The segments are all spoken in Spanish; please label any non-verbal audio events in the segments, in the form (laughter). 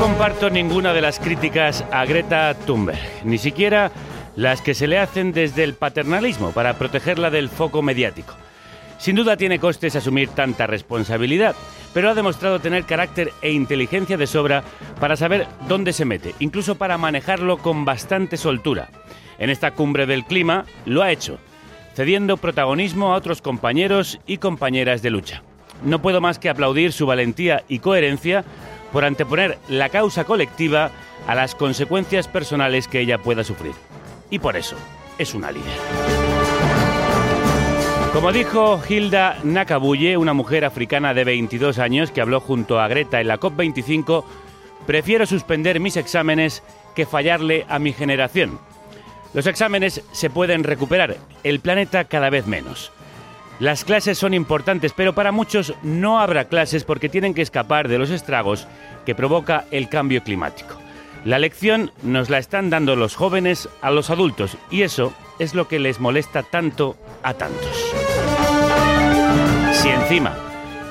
Comparto ninguna de las críticas a Greta Thunberg, ni siquiera las que se le hacen desde el paternalismo para protegerla del foco mediático. Sin duda tiene costes asumir tanta responsabilidad, pero ha demostrado tener carácter e inteligencia de sobra para saber dónde se mete, incluso para manejarlo con bastante soltura. En esta cumbre del clima lo ha hecho, cediendo protagonismo a otros compañeros y compañeras de lucha. No puedo más que aplaudir su valentía y coherencia por anteponer la causa colectiva a las consecuencias personales que ella pueda sufrir. Y por eso es una líder. Como dijo Hilda Nakabuye, una mujer africana de 22 años que habló junto a Greta en la COP25, prefiero suspender mis exámenes que fallarle a mi generación. Los exámenes se pueden recuperar, el planeta cada vez menos. Las clases son importantes, pero para muchos no habrá clases porque tienen que escapar de los estragos que provoca el cambio climático. La lección nos la están dando los jóvenes a los adultos y eso es lo que les molesta tanto a tantos. Si encima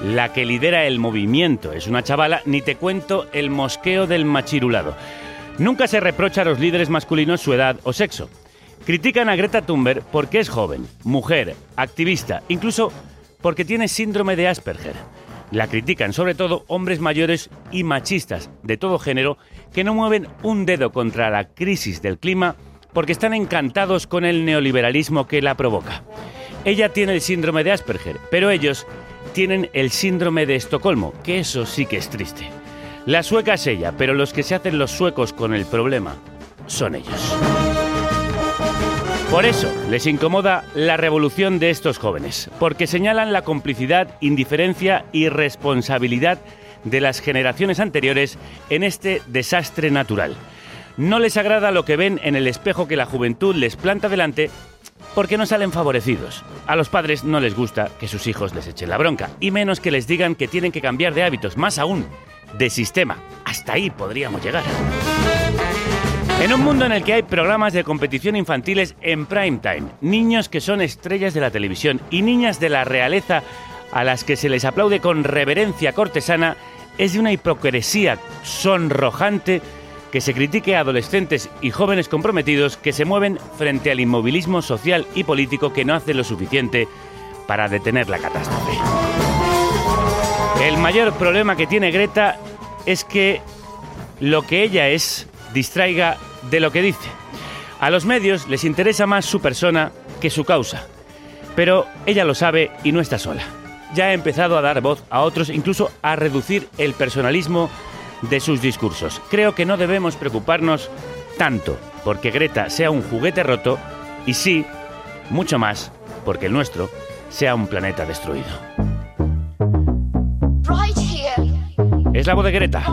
la que lidera el movimiento es una chavala, ni te cuento el mosqueo del machirulado. Nunca se reprocha a los líderes masculinos su edad o sexo. Critican a Greta Thunberg porque es joven, mujer, activista, incluso porque tiene síndrome de Asperger. La critican sobre todo hombres mayores y machistas de todo género que no mueven un dedo contra la crisis del clima porque están encantados con el neoliberalismo que la provoca. Ella tiene el síndrome de Asperger, pero ellos tienen el síndrome de Estocolmo, que eso sí que es triste. La sueca es ella, pero los que se hacen los suecos con el problema son ellos. Por eso les incomoda la revolución de estos jóvenes, porque señalan la complicidad, indiferencia y responsabilidad de las generaciones anteriores en este desastre natural. No les agrada lo que ven en el espejo que la juventud les planta delante porque no salen favorecidos. A los padres no les gusta que sus hijos les echen la bronca, y menos que les digan que tienen que cambiar de hábitos, más aún, de sistema. Hasta ahí podríamos llegar. En un mundo en el que hay programas de competición infantiles en prime time, niños que son estrellas de la televisión y niñas de la realeza a las que se les aplaude con reverencia cortesana, es de una hipocresía sonrojante que se critique a adolescentes y jóvenes comprometidos que se mueven frente al inmovilismo social y político que no hace lo suficiente para detener la catástrofe. El mayor problema que tiene Greta es que lo que ella es distraiga de lo que dice. A los medios les interesa más su persona que su causa. Pero ella lo sabe y no está sola. Ya ha empezado a dar voz a otros, incluso a reducir el personalismo de sus discursos. Creo que no debemos preocuparnos tanto porque Greta sea un juguete roto y sí, mucho más, porque el nuestro sea un planeta destruido. Es la voz de Greta.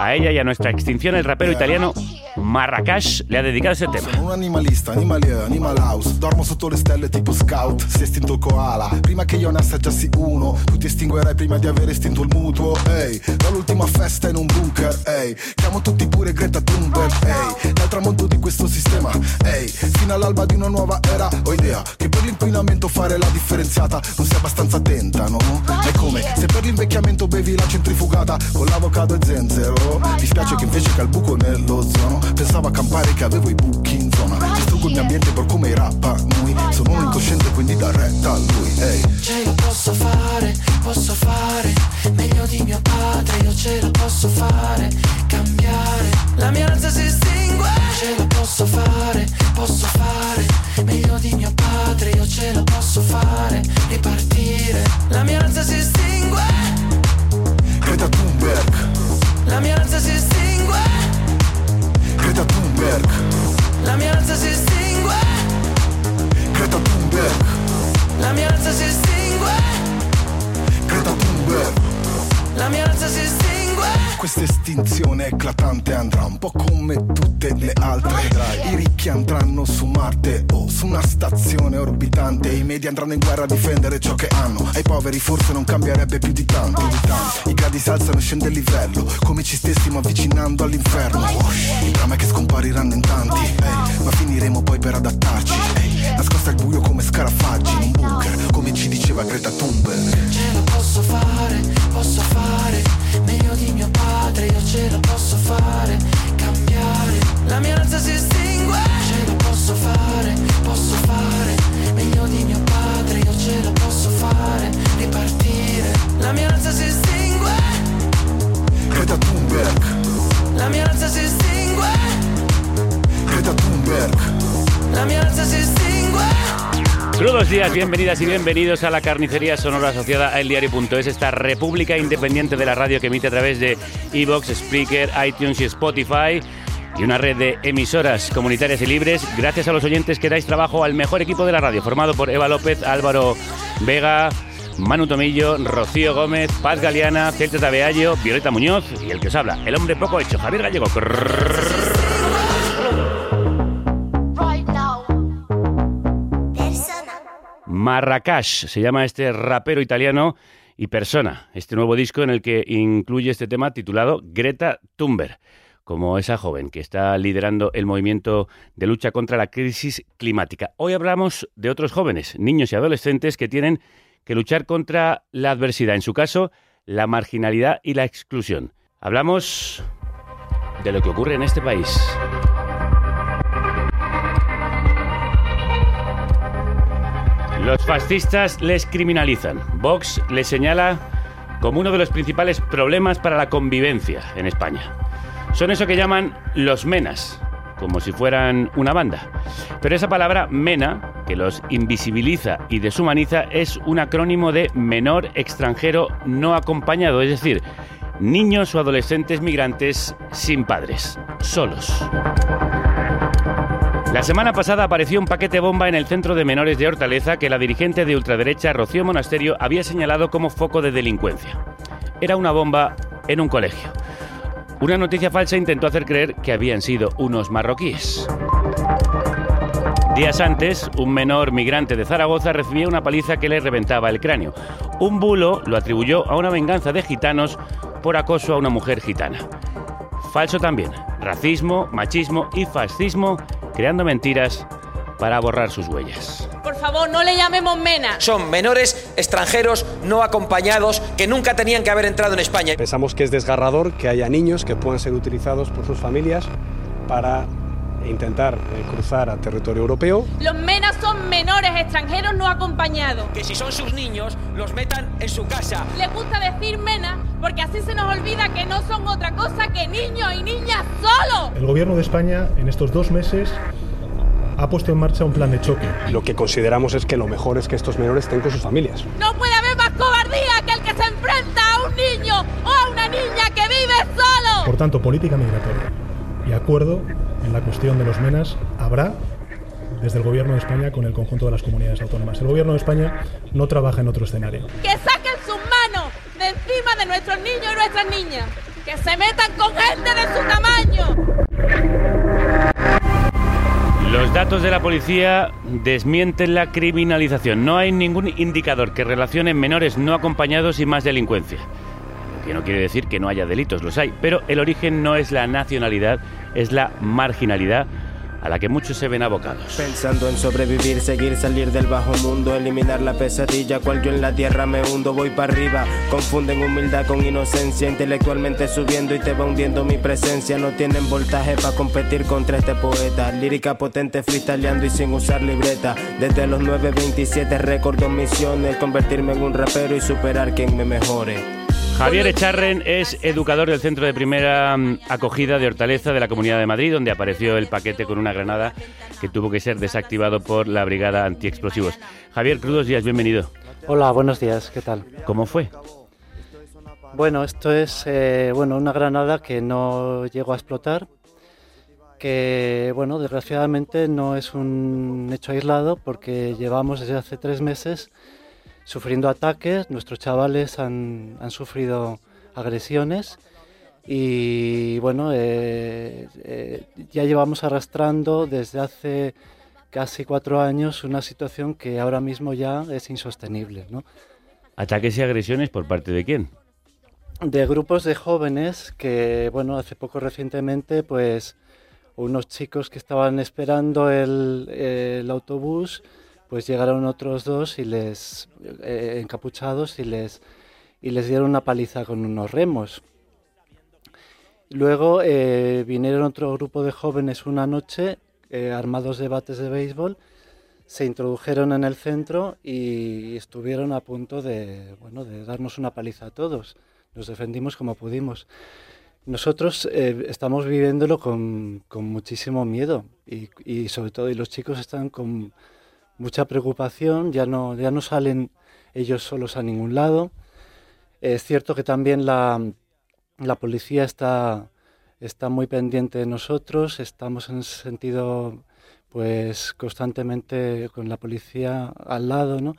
A ella y a nuestra extinción el rapero italiano Marracash le ha dedicado ese tema. Sono un animalista, animalier, animal house. Dormo sotto le stelle tipo scout Si è estinto il koala. Prima che io ne assaggiassi uno Tu ti estinguerai prima di aver estinto il mutuo. Ehi, dall'ultima festa in un bunker Ehi, chiamo tutti pure Greta Thunberg Ehi, dal tramonto di questo sistema Ehi, fino all'alba di una nuova era Ho idea che per l'inquinamento fare la differenziata Non sei abbastanza attenta, no? È come se per l'invecchiamento bevi la centrifugata con l'avocado e zenzero. Mi spiace che invece calbuco nello zono Pensavo a campare che avevo i buchi in zona. Distruggo il mio ambiente per come i rappa noi Sono un incosciente quindi da retta a lui hey. Ce la posso fare, posso fare Meglio di mio padre, io ce la posso fare Cambiare, la mia razza si estingue. Ce la posso fare, posso fare Meglio di mio padre, io ce la posso fare Ripartire, la mia razza si estingue. Greta Thunberg, la mia razza si estingue, Greta Thunberg, la mia razza si estingue, Greta Thunberg, la mia razza si estingue, Greta Thunberg. La mia razza si estingue. Questa estinzione eclatante andrà un po' come tutte le altre. I ricchi andranno su Marte o su una stazione orbitante. I media andranno in guerra a difendere ciò che hanno. Ai poveri forse non cambierebbe più di tanto. di tanto. I gradi si alzano e scende il livello, come ci stessimo avvicinando all'inferno. Il dramma è che scompariranno in tanti, ehi, ma finiremo poi per adattarci. Ehi, nascosta al buio come scarafaggi in un bunker, come ci diceva Greta Thunberg. Días, bienvenidas y bienvenidos a la carnicería sonora asociada a eldiario.es, esta república independiente de la radio que emite a través de Evox, Spreaker, iTunes y Spotify y una red de emisoras comunitarias y libres. Gracias a los oyentes que dais trabajo al mejor equipo de la radio, formado por Eva López, Álvaro Vega, Manu Tomillo, Rocío Gómez, Paz Galeana, Celta Tabeallo, Violeta Muñoz y el que os habla, el hombre poco hecho, Javier Gallego. Marrakech se llama este rapero italiano y Persona, este nuevo disco en el que incluye este tema titulado Greta Thunberg, como esa joven que está liderando el movimiento de lucha contra la crisis climática. Hoy hablamos de otros jóvenes, niños y adolescentes que tienen que luchar contra la adversidad, en su caso, la marginalidad y la exclusión. Hablamos de lo que ocurre en este país. Los fascistas les criminalizan. Vox les señala como uno de los principales problemas para la convivencia en España. Son eso que llaman los menas, como si fueran una banda. Pero esa palabra mena, que los invisibiliza y deshumaniza, es un acrónimo de menor extranjero no acompañado, es decir, niños o adolescentes migrantes sin padres, solos. La semana pasada apareció un paquete bomba en el centro de menores de Hortaleza que la dirigente de ultraderecha Rocío Monasterio había señalado como foco de delincuencia. Era una bomba en un colegio. Una noticia falsa intentó hacer creer que habían sido unos marroquíes. Días antes, un menor migrante de Zaragoza recibía una paliza que le reventaba el cráneo. Un bulo lo atribuyó a una venganza de gitanos por acoso a una mujer gitana. Falso también. Racismo, machismo y fascismo creando mentiras para borrar sus huellas. Por favor, no le llamemos mena. Son menores extranjeros no acompañados que nunca tenían que haber entrado en España. Pensamos que es desgarrador que haya niños que puedan ser utilizados por sus familias para intentar eh, cruzar a territorio europeo. Los menas son menores extranjeros no acompañados. Que si son sus niños, los metan en su casa. Les gusta decir mena porque así se nos olvida que no son otra cosa que niños y niñas solos. El gobierno de España en estos dos meses ha puesto en marcha un plan de choque. Lo que consideramos es que lo mejor es que estos menores estén con sus familias. No puede haber más cobardía que el que se enfrenta a un niño o a una niña que vive solo. Por tanto, política migratoria y acuerdo en la cuestión de los menas habrá desde el Gobierno de España con el conjunto de las comunidades autónomas. El Gobierno de España no trabaja en otro escenario. Que saquen sus manos de encima de nuestros niños y nuestras niñas. Que se metan con gente de su tamaño. Los datos de la policía desmienten la criminalización. No hay ningún indicador que relacione menores no acompañados y más delincuencia. Que no quiere decir que no haya delitos, los hay, pero el origen no es la nacionalidad, es la marginalidad a la que muchos se ven abocados. Pensando en sobrevivir, seguir, salir del bajo mundo, eliminar la pesadilla, cual yo en la tierra me hundo, voy para arriba. Confunden humildad con inocencia, intelectualmente subiendo y te va hundiendo mi presencia. No tienen voltaje para competir contra este poeta. Lírica potente, freestyleando y sin usar libreta. Desde los 9.27 recuerdo misiones, convertirme en un rapero y superar quien me mejore. Javier Echarren es educador del Centro de Primera mm, Acogida de Hortaleza de la Comunidad de Madrid, donde apareció el paquete con una granada que tuvo que ser desactivado por la Brigada Antiexplosivos. Javier, crudos días, bienvenido. Hola, buenos días, ¿qué tal? ¿Cómo fue? Bueno, esto es eh, bueno, una granada que no llegó a explotar, que bueno, desgraciadamente no es un hecho aislado porque llevamos desde hace tres meses sufriendo ataques, nuestros chavales han, han sufrido agresiones y bueno, eh, eh, ya llevamos arrastrando desde hace casi cuatro años una situación que ahora mismo ya es insostenible. ¿no? ¿Ataques y agresiones por parte de quién? De grupos de jóvenes que, bueno, hace poco recientemente, pues unos chicos que estaban esperando el, el autobús, pues llegaron otros dos y les eh, encapuchados y les y les dieron una paliza con unos remos. Luego eh, vinieron otro grupo de jóvenes una noche eh, armados de bates de béisbol, se introdujeron en el centro y estuvieron a punto de, bueno, de darnos una paliza a todos. Nos defendimos como pudimos. Nosotros estamos viviéndolo con, con muchísimo miedo y, y, sobre todo y los chicos están con mucha preocupación, ya no, ya no salen ellos solos a ningún lado. Es cierto que también la, la policía está, está muy pendiente de nosotros, estamos en sentido pues constantemente con la policía al lado, ¿no?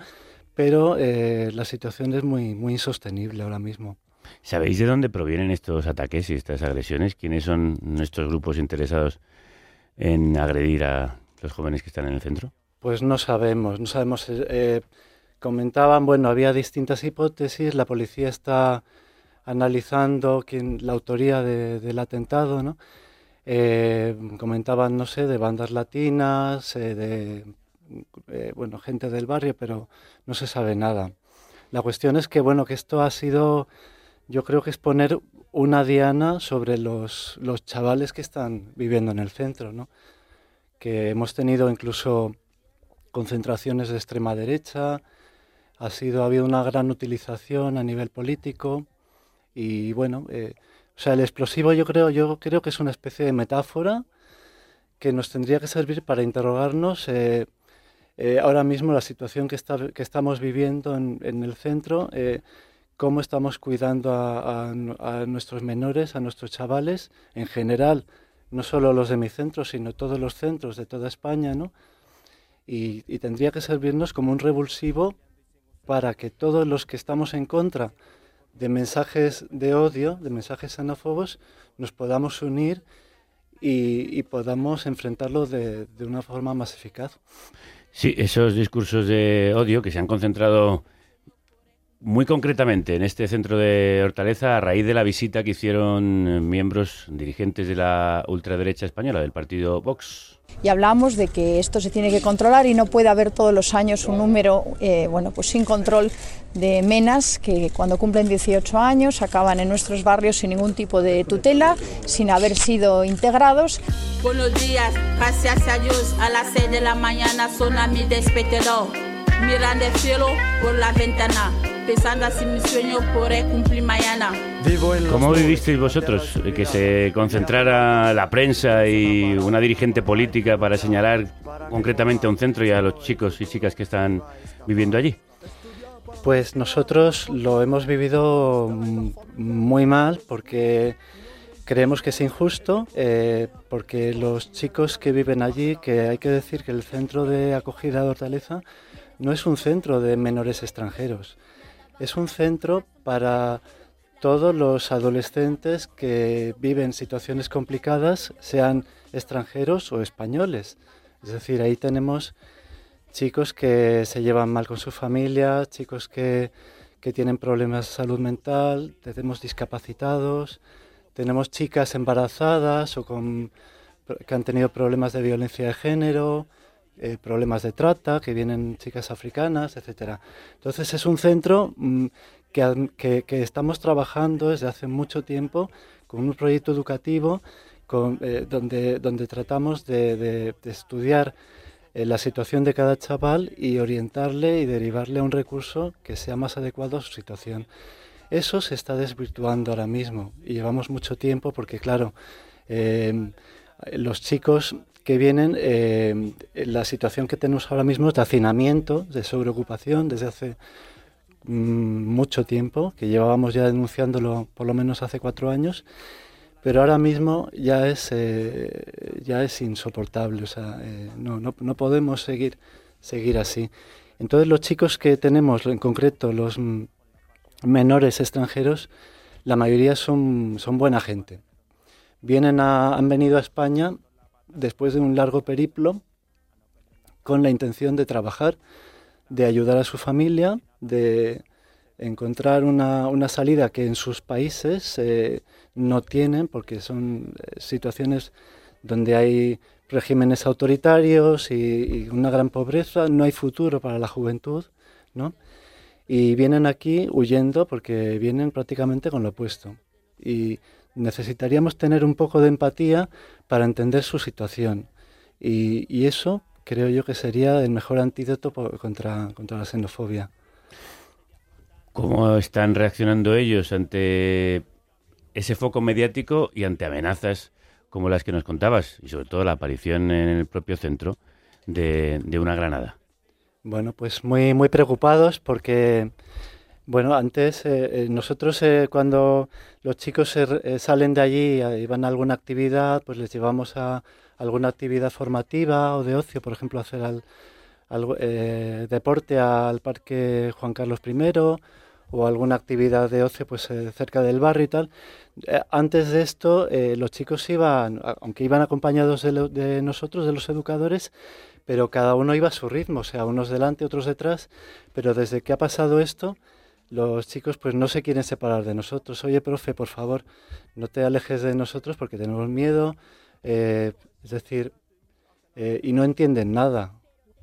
Pero eh, la situación es muy, muy insostenible ahora mismo. ¿Sabéis de dónde provienen estos ataques y estas agresiones? ¿Quiénes son nuestros grupos interesados en agredir a los jóvenes que están en el centro? Pues no sabemos, no sabemos. Eh, comentaban, bueno, había distintas hipótesis, la policía está analizando quién, la autoría de, del atentado, ¿no? Eh, comentaban, no sé, de bandas latinas, eh, de, eh, bueno, gente del barrio, pero no se sabe nada. La cuestión es que, bueno, que esto ha sido, yo creo que es poner una diana sobre los, los chavales que están viviendo en el centro, ¿no? Que hemos tenido incluso concentraciones de extrema derecha, ha sido, ha habido una gran utilización a nivel político, y bueno, eh, o sea, el explosivo yo creo, yo creo que es una especie de metáfora que nos tendría que servir para interrogarnos eh, eh, ahora mismo la situación que, está, que estamos viviendo en, en el centro, cómo estamos cuidando a, a, a, nuestros menores, a nuestros chavales en general, no solo los de mi centro, sino todos los centros de toda España, ¿no? Y, y tendría que servirnos como un revulsivo para que todos los que estamos en contra de mensajes de odio, de mensajes xenófobos, nos podamos unir y, podamos enfrentarlo de, de, una forma más eficaz. Sí, esos discursos de odio que se han concentrado muy concretamente en este centro de Hortaleza a raíz de la visita que hicieron miembros dirigentes de la ultraderecha española, del partido Vox. Y hablamos de que esto se tiene que controlar y no puede haber todos los años un número, eh, bueno, pues sin control de menas que cuando cumplen 18 años acaban en nuestros barrios sin ningún tipo de tutela, sin haber sido integrados. Buenos días, gracias a Dios, a las 6 de la mañana son a mi despertador. Mirando el cielo por la ventana, pensando así mi sueño podré cumplir mañana. ¿Cómo vivisteis vosotros que se concentrara la prensa y una dirigente política para señalar concretamente a un centro y a los chicos y chicas que están viviendo allí? Pues nosotros lo hemos vivido muy mal porque creemos que es injusto, eh, porque los chicos que viven allí, que hay que decir que el centro de acogida de Hortaleza no es un centro de menores extranjeros, es un centro para todos los adolescentes que viven situaciones complicadas, sean extranjeros o españoles. Es decir, ahí tenemos chicos que se llevan mal con su familia, chicos que, que tienen problemas de salud mental, tenemos discapacitados, tenemos chicas embarazadas o con, que han tenido problemas de violencia de género, eh, problemas de trata, que vienen chicas africanas, etc. Entonces es un centro mmm, que, que, estamos trabajando desde hace mucho tiempo con un proyecto educativo eh, donde, donde tratamos de, estudiar eh, la situación de cada chaval y orientarle y derivarle a un recurso que sea más adecuado a su situación. Eso se está desvirtuando ahora mismo y llevamos mucho tiempo porque, claro, los chicos que vienen, eh, la situación que tenemos ahora mismo es de hacinamiento, de sobreocupación desde hace mm, mucho tiempo, que llevábamos ya denunciándolo por lo menos hace cuatro años, pero ahora mismo ya es, eh, ya es insoportable, o sea, eh, no, no, no podemos seguir, seguir así. Entonces los chicos que tenemos, en concreto los menores extranjeros, la mayoría son, son buena gente. Vienen a, han venido a España después de un largo periplo con la intención de trabajar, de ayudar a su familia, de encontrar una, una salida que en sus países eh, no tienen, porque son eh, situaciones donde hay regímenes autoritarios y, y, una gran pobreza, no hay futuro para la juventud, ¿no? Y vienen aquí huyendo porque vienen prácticamente con lo opuesto. Y necesitaríamos tener un poco de empatía para entender su situación. Y, y eso creo yo que sería el mejor antídoto por, contra, contra la xenofobia. ¿Cómo están reaccionando ellos ante ese foco mediático y ante amenazas como las que nos contabas? Y sobre todo la aparición en el propio centro de, de una granada. Bueno, pues muy, muy preocupados porque, bueno, antes eh, nosotros eh, cuando los chicos eh, salen de allí y van a alguna actividad, pues les llevamos a alguna actividad formativa o de ocio, por ejemplo, hacer al, al deporte al Parque Juan Carlos I o alguna actividad de ocio pues cerca del barrio y tal. antes de esto, los chicos iban, aunque iban acompañados de, lo, de nosotros, de los educadores, pero cada uno iba a su ritmo, o sea, unos delante, otros detrás, pero desde que ha pasado esto, los chicos pues no se quieren separar de nosotros. Oye, profe, por favor, no te alejes de nosotros porque tenemos miedo, eh, es decir, eh, y no entienden nada.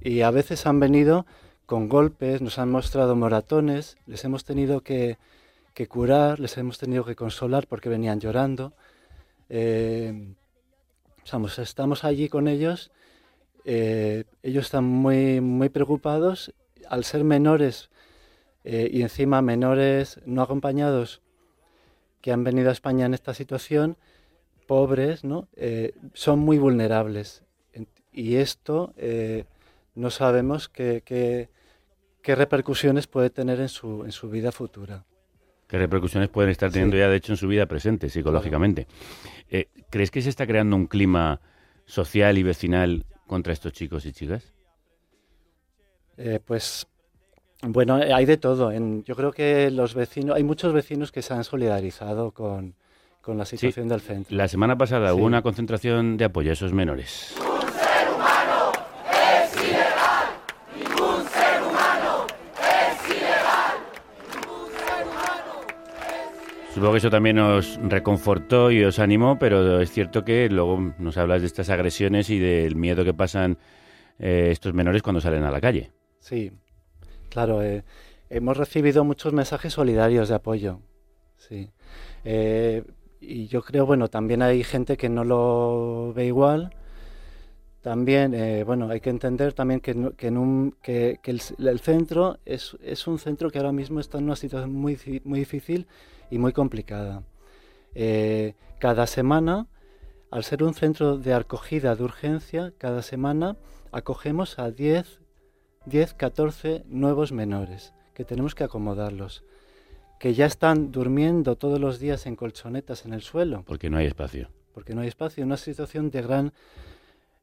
Y a veces han venido con golpes, nos han mostrado moratones, les hemos tenido que, que curar, les hemos tenido que consolar porque venían llorando. Eh, estamos allí con ellos eh, ellos están muy, muy preocupados al ser menores eh, y encima menores no acompañados que han venido a España en esta situación, pobres, ¿no? Eh, son muy vulnerables. Y esto eh, no sabemos qué, qué, qué, repercusiones puede tener en su, en su vida futura. ¿Qué repercusiones pueden estar teniendo sí. ya, de hecho, en su vida presente, psicológicamente? ¿Crees que se está creando un clima social y vecinal contra estos chicos y chicas? Eh, pues bueno, hay de todo. En, yo creo que los vecinos, hay muchos vecinos que se han solidarizado con, con la situación sí, del centro. La semana pasada sí. hubo una concentración de apoyo a esos menores. Supongo que eso también os reconfortó y os animó, pero es cierto que luego nos hablas de estas agresiones y del miedo que pasan eh, estos menores cuando salen a la calle. Sí, claro. Eh, hemos recibido muchos mensajes solidarios de apoyo. Sí. Eh, y yo creo, bueno, también hay gente que no lo ve igual. También, eh, bueno, hay que entender también que, el, centro es, un centro que ahora mismo está en una situación muy, muy difícil y muy complicada. Cada semana, al ser un centro de acogida de urgencia, cada semana acogemos a 10, 10, 14 nuevos menores que tenemos que acomodarlos, que ya están durmiendo todos los días en colchonetas en el suelo. Porque no hay espacio. Porque no hay espacio, una situación de gran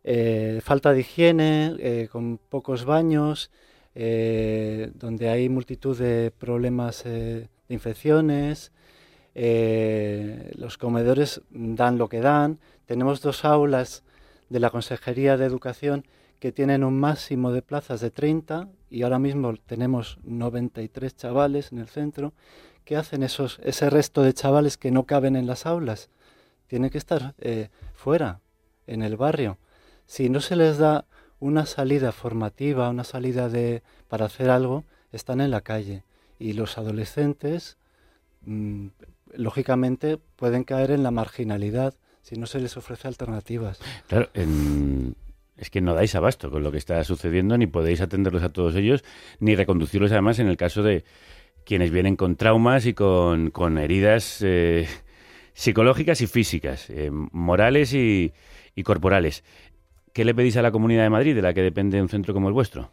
eh, falta de higiene, eh, con pocos baños, eh, donde hay multitud de problemas de infecciones, los comedores dan lo que dan. Tenemos dos aulas de la Consejería de Educación que tienen un máximo de plazas de 30 y ahora mismo tenemos 93 chavales en el centro. ¿Qué hacen esos, ese resto de chavales que no caben en las aulas? Tienen que estar eh, fuera, en el barrio. Si no se les da una salida formativa, una salida de, para hacer algo, están en la calle. Y los adolescentes mmm, lógicamente pueden caer en la marginalidad si no se les ofrece alternativas. Claro, en, es que no dais abasto con lo que está sucediendo, ni podéis atenderlos a todos ellos, ni reconducirlos además en el caso de quienes vienen con traumas y con, con heridas eh, psicológicas y físicas, eh, morales y, y corporales. ¿Qué le pedís a la Comunidad de Madrid, de la que depende un centro como el vuestro?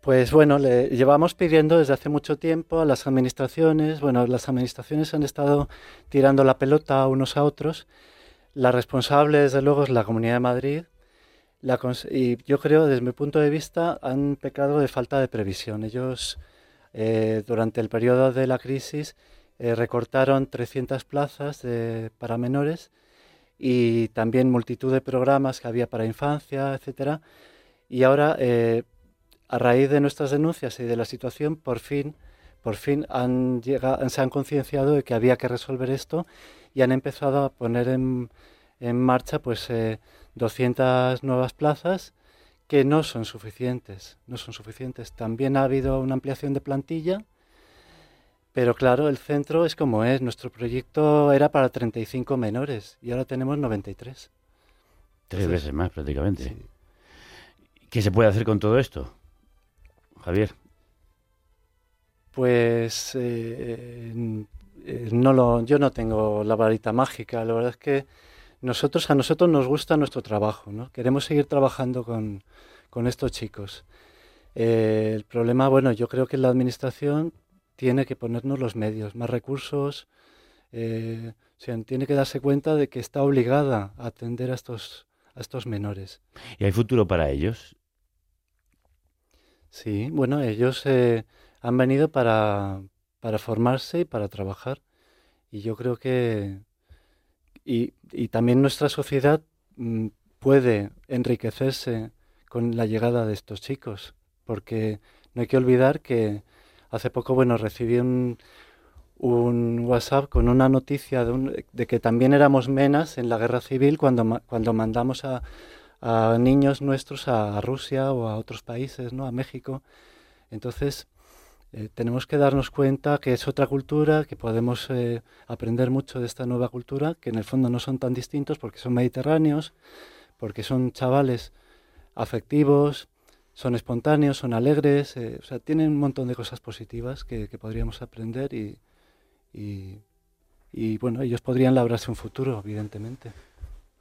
Pues bueno, le llevamos pidiendo desde hace mucho tiempo a las administraciones, bueno, las administraciones han estado tirando la pelota unos a otros. La responsable, desde luego, es la Comunidad de Madrid. Y yo creo, desde mi punto de vista, han pecado de falta de previsión. Ellos, eh, durante el periodo de la crisis, eh, recortaron 300 plazas para menores y también multitud de programas que había para infancia, etcétera. Y ahora, eh, a raíz de nuestras denuncias y de la situación, por fin, por fin se han concienciado de que había que resolver esto y han empezado a poner en, en marcha pues eh, 200 nuevas plazas que no son suficientes, no son suficientes. También ha habido una ampliación de plantilla, pero claro, el centro es como es. Nuestro proyecto era para 35 menores y ahora tenemos 93. Tres Entonces, veces más, prácticamente. ¿Qué se puede hacer con todo esto, Javier? Pues eh, eh, no lo, yo no tengo la varita mágica. La verdad es que nosotros a nosotros nos gusta nuestro trabajo, ¿no? Queremos seguir trabajando con, con estos chicos. Eh, el problema, bueno, yo creo que la administración tiene que ponernos los medios, más recursos. eh, o sea, tiene que darse cuenta de que está obligada a atender a estos, a estos menores. ¿Y hay futuro para ellos? Sí, bueno, ellos eh, han venido para, para formarse y para trabajar. Y yo creo que... Y, y también nuestra sociedad mm, puede enriquecerse con la llegada de estos chicos, porque no hay que olvidar que hace poco, bueno, recibí un, un WhatsApp con una noticia de, un- de que también éramos menas en la guerra civil cuando, cuando mandamos a, a niños nuestros a Rusia o a otros países, ¿no? A México. Entonces, eh, tenemos que darnos cuenta que es otra cultura, que podemos eh, aprender mucho de esta nueva cultura, que en el fondo no son tan distintos porque son mediterráneos, porque son chavales afectivos, son espontáneos, son alegres, eh, o sea, tienen un montón de cosas positivas que, que podríamos aprender y, y, y, bueno, ellos podrían labrarse un futuro, evidentemente.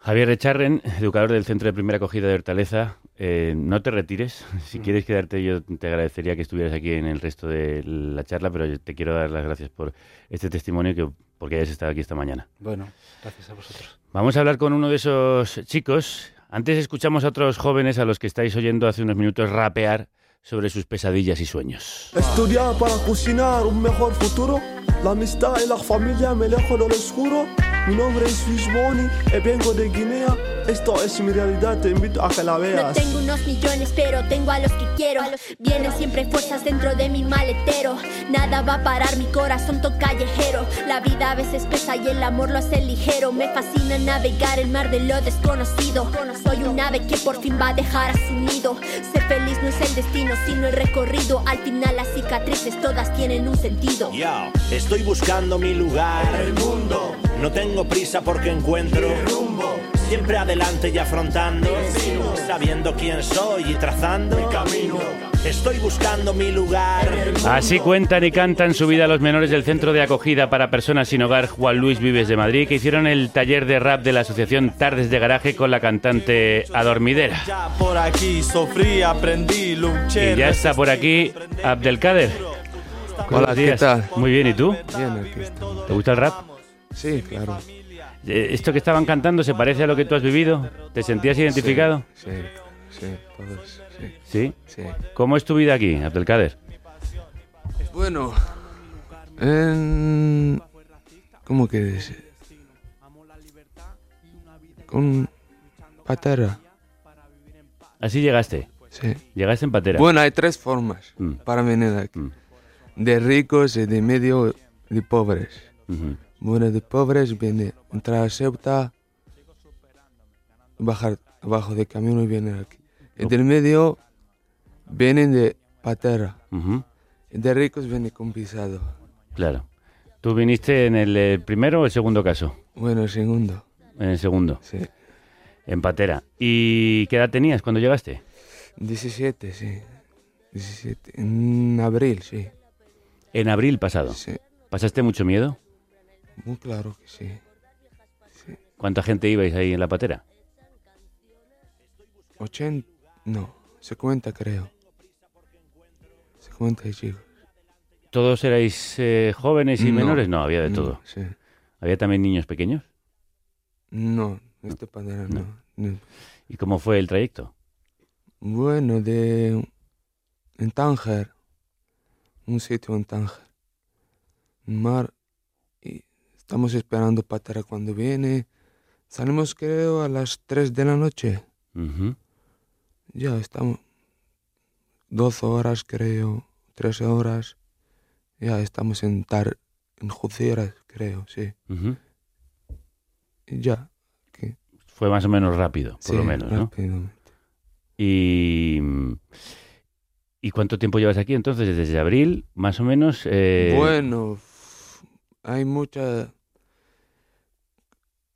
Javier Echarren, educador del Centro de Primera Acogida de Hortaleza, eh, no te retires. Si Mm. quieres quedarte, yo te agradecería que estuvieras aquí en el resto de la charla, pero yo te quiero dar las gracias por este testimonio y que porque hayas estado aquí esta mañana. Bueno, gracias a vosotros. Vamos a hablar con uno de esos chicos. Antes escuchamos a otros jóvenes a los que estáis oyendo hace unos minutos rapear sobre sus pesadillas y sueños. Estudiar para cocinar un mejor futuro. La amistad y la familia me lejos del oscuro. Mi nombre es Luis Boni y vengo de Guinea. Esto es mi realidad, te invito a que la No veas. tengo unos millones, pero tengo a los que quiero. Vienen siempre fuerzas dentro de mi maletero. Nada va a parar mi corazón to callejero. La vida a veces pesa y el amor lo hace ligero. Me fascina navegar el mar de lo desconocido. Soy un ave que por fin va a dejar a su nido. Ser feliz no es el destino, sino el recorrido. Al final las cicatrices todas tienen un sentido. Yo estoy buscando mi lugar en el mundo. No tengo prisa porque encuentro rumbo. Siempre adelante y afrontando, sabiendo quién soy y trazando mi camino. Estoy buscando mi lugar. Así cuentan y cantan su vida los menores del Centro de Acogida para Personas Sin Hogar Juan Luis Vives de Madrid, que hicieron el taller de rap de la asociación Tardes de Garaje con la cantante Adormidera. Ya por aquí sufrí, aprendí, luché. Y ya está por aquí Abdelkader. Hola, ¿qué días. tal? Muy bien, ¿y tú? Bien, aquí estamos. ¿Te gusta el rap? Sí, claro. Eh, ¿Esto que estaban cantando se parece a lo que tú has vivido? ¿Te sentías identificado? Sí, sí, todos, sí. ¿Sí? Sí. ¿Cómo es tu vida aquí, Abdelkader? Bueno, en... ¿Cómo que dice? Con patera. Así llegaste. Sí. Llegaste en patera. Bueno, hay tres formas Mm. para venir aquí. De ricos y de medio de pobres. Bueno, de pobres viene entrar a Ceuta, bajar abajo del camino y vienen aquí. Y del medio vienen de patera. Y de ricos viene con pisado. Claro. ¿Tú viniste en el eh, primero o el segundo caso? Bueno, el segundo. En el segundo. Sí. En patera. ¿Y qué edad tenías cuando llegaste? 17, sí. 17. En abril, sí. En abril pasado. Sí. ¿Pasaste mucho miedo? Muy claro que sí. ¿Cuánta gente ibais ahí en la patera? 80, no, 50 creo. 50 chicos. ¿Todos erais eh, jóvenes y No, menores? No, había de no, todo. sí. ¿Había también niños pequeños? No, este patera no. no. ¿Y cómo fue el trayecto? Bueno, de en Tánger, un sitio en Tánger, mar, estamos esperando patera cuando viene. Salimos creo a las 3 de la noche. Ya estamos 12 horas creo, 13 horas. Ya estamos en Tar, en Juceras creo, sí. Y ya. Fue más o menos rápido, por Sí, lo menos, ¿no? Y, ¿Y cuánto tiempo llevas aquí entonces? Desde abril, más o menos. eh, Bueno, hay mucha...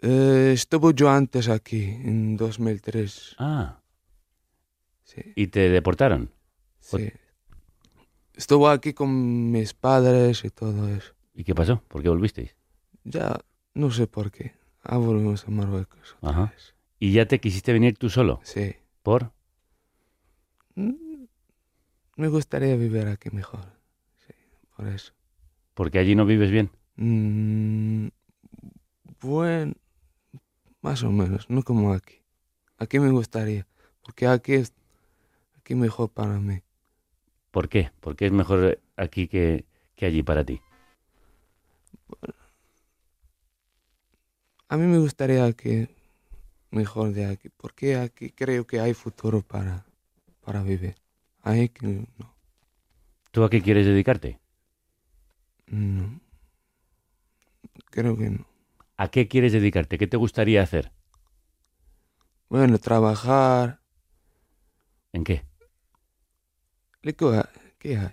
Eh, estuve yo antes aquí, en 2003. Ah. Sí. ¿Y te deportaron? Sí. Estuve aquí con mis padres y todo eso. ¿Y qué pasó? ¿Por qué volvisteis? Ya, no sé por qué. Ah, volvimos a Marruecos. Ajá. ¿Y ya te quisiste venir tú solo? Sí. ¿Por? Mm, Me gustaría vivir aquí mejor. Sí, por eso. ¿Porque allí no vives bien? Mm, bueno, más o menos, no como aquí. Aquí me gustaría, porque aquí es aquí mejor para mí. ¿Por qué? ¿Por qué es mejor aquí que, que allí para ti? A mí me gustaría aquí mejor de aquí, porque aquí creo que hay futuro para, para vivir. Ahí que no. ¿Tú a qué quieres dedicarte? no. Creo que no. ¿A qué quieres dedicarte? ¿Qué te gustaría hacer? Bueno, trabajar. ¿En qué? ¿Qué hay?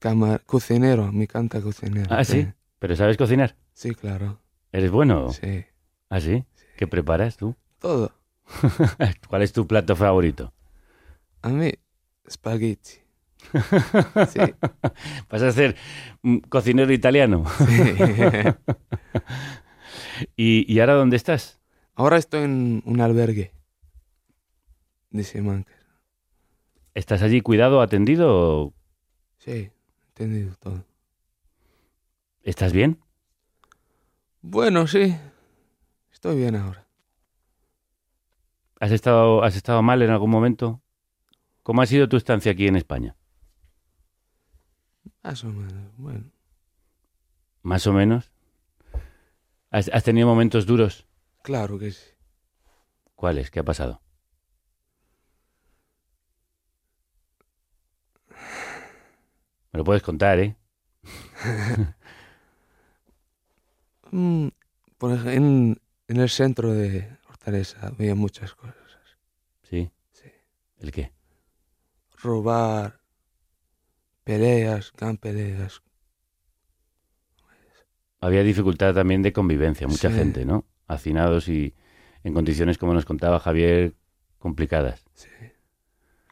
Cama- cocinero, me encanta cocinero. Ah, sí. ¿Pero sabes cocinar? Sí, claro. ¿Eres bueno? Sí. ¿Ah, sí? ¿Qué preparas tú? Todo. (laughs) ¿Cuál es tu plato favorito? A mí, spaghetti. (laughs) Sí. ¿Vas a ser cocinero italiano? Sí. (laughs) ¿Y, ¿Y ahora dónde estás? Ahora estoy en un albergue de Simancas. ¿Estás allí cuidado, atendido Sí, entendido todo. estás bien? Bueno, sí. Estoy bien ahora. ¿Has estado, ¿Has estado mal en algún momento? ¿Cómo ha sido tu estancia aquí en España? Más o menos, bueno. Más o menos. ¿Has, has tenido momentos duros? Claro que sí. ¿Cuáles? ¿Qué ha pasado? Me lo puedes contar, ¿eh? (laughs) Mm, por ej- en, en el centro de Hortaleza había muchas cosas. ¿Sí? Sí. ¿El qué? Robar, peleas, gran peleas. Había dificultad también de convivencia, mucha Sí. gente, ¿no? Hacinados y en condiciones, como nos contaba Javier, complicadas.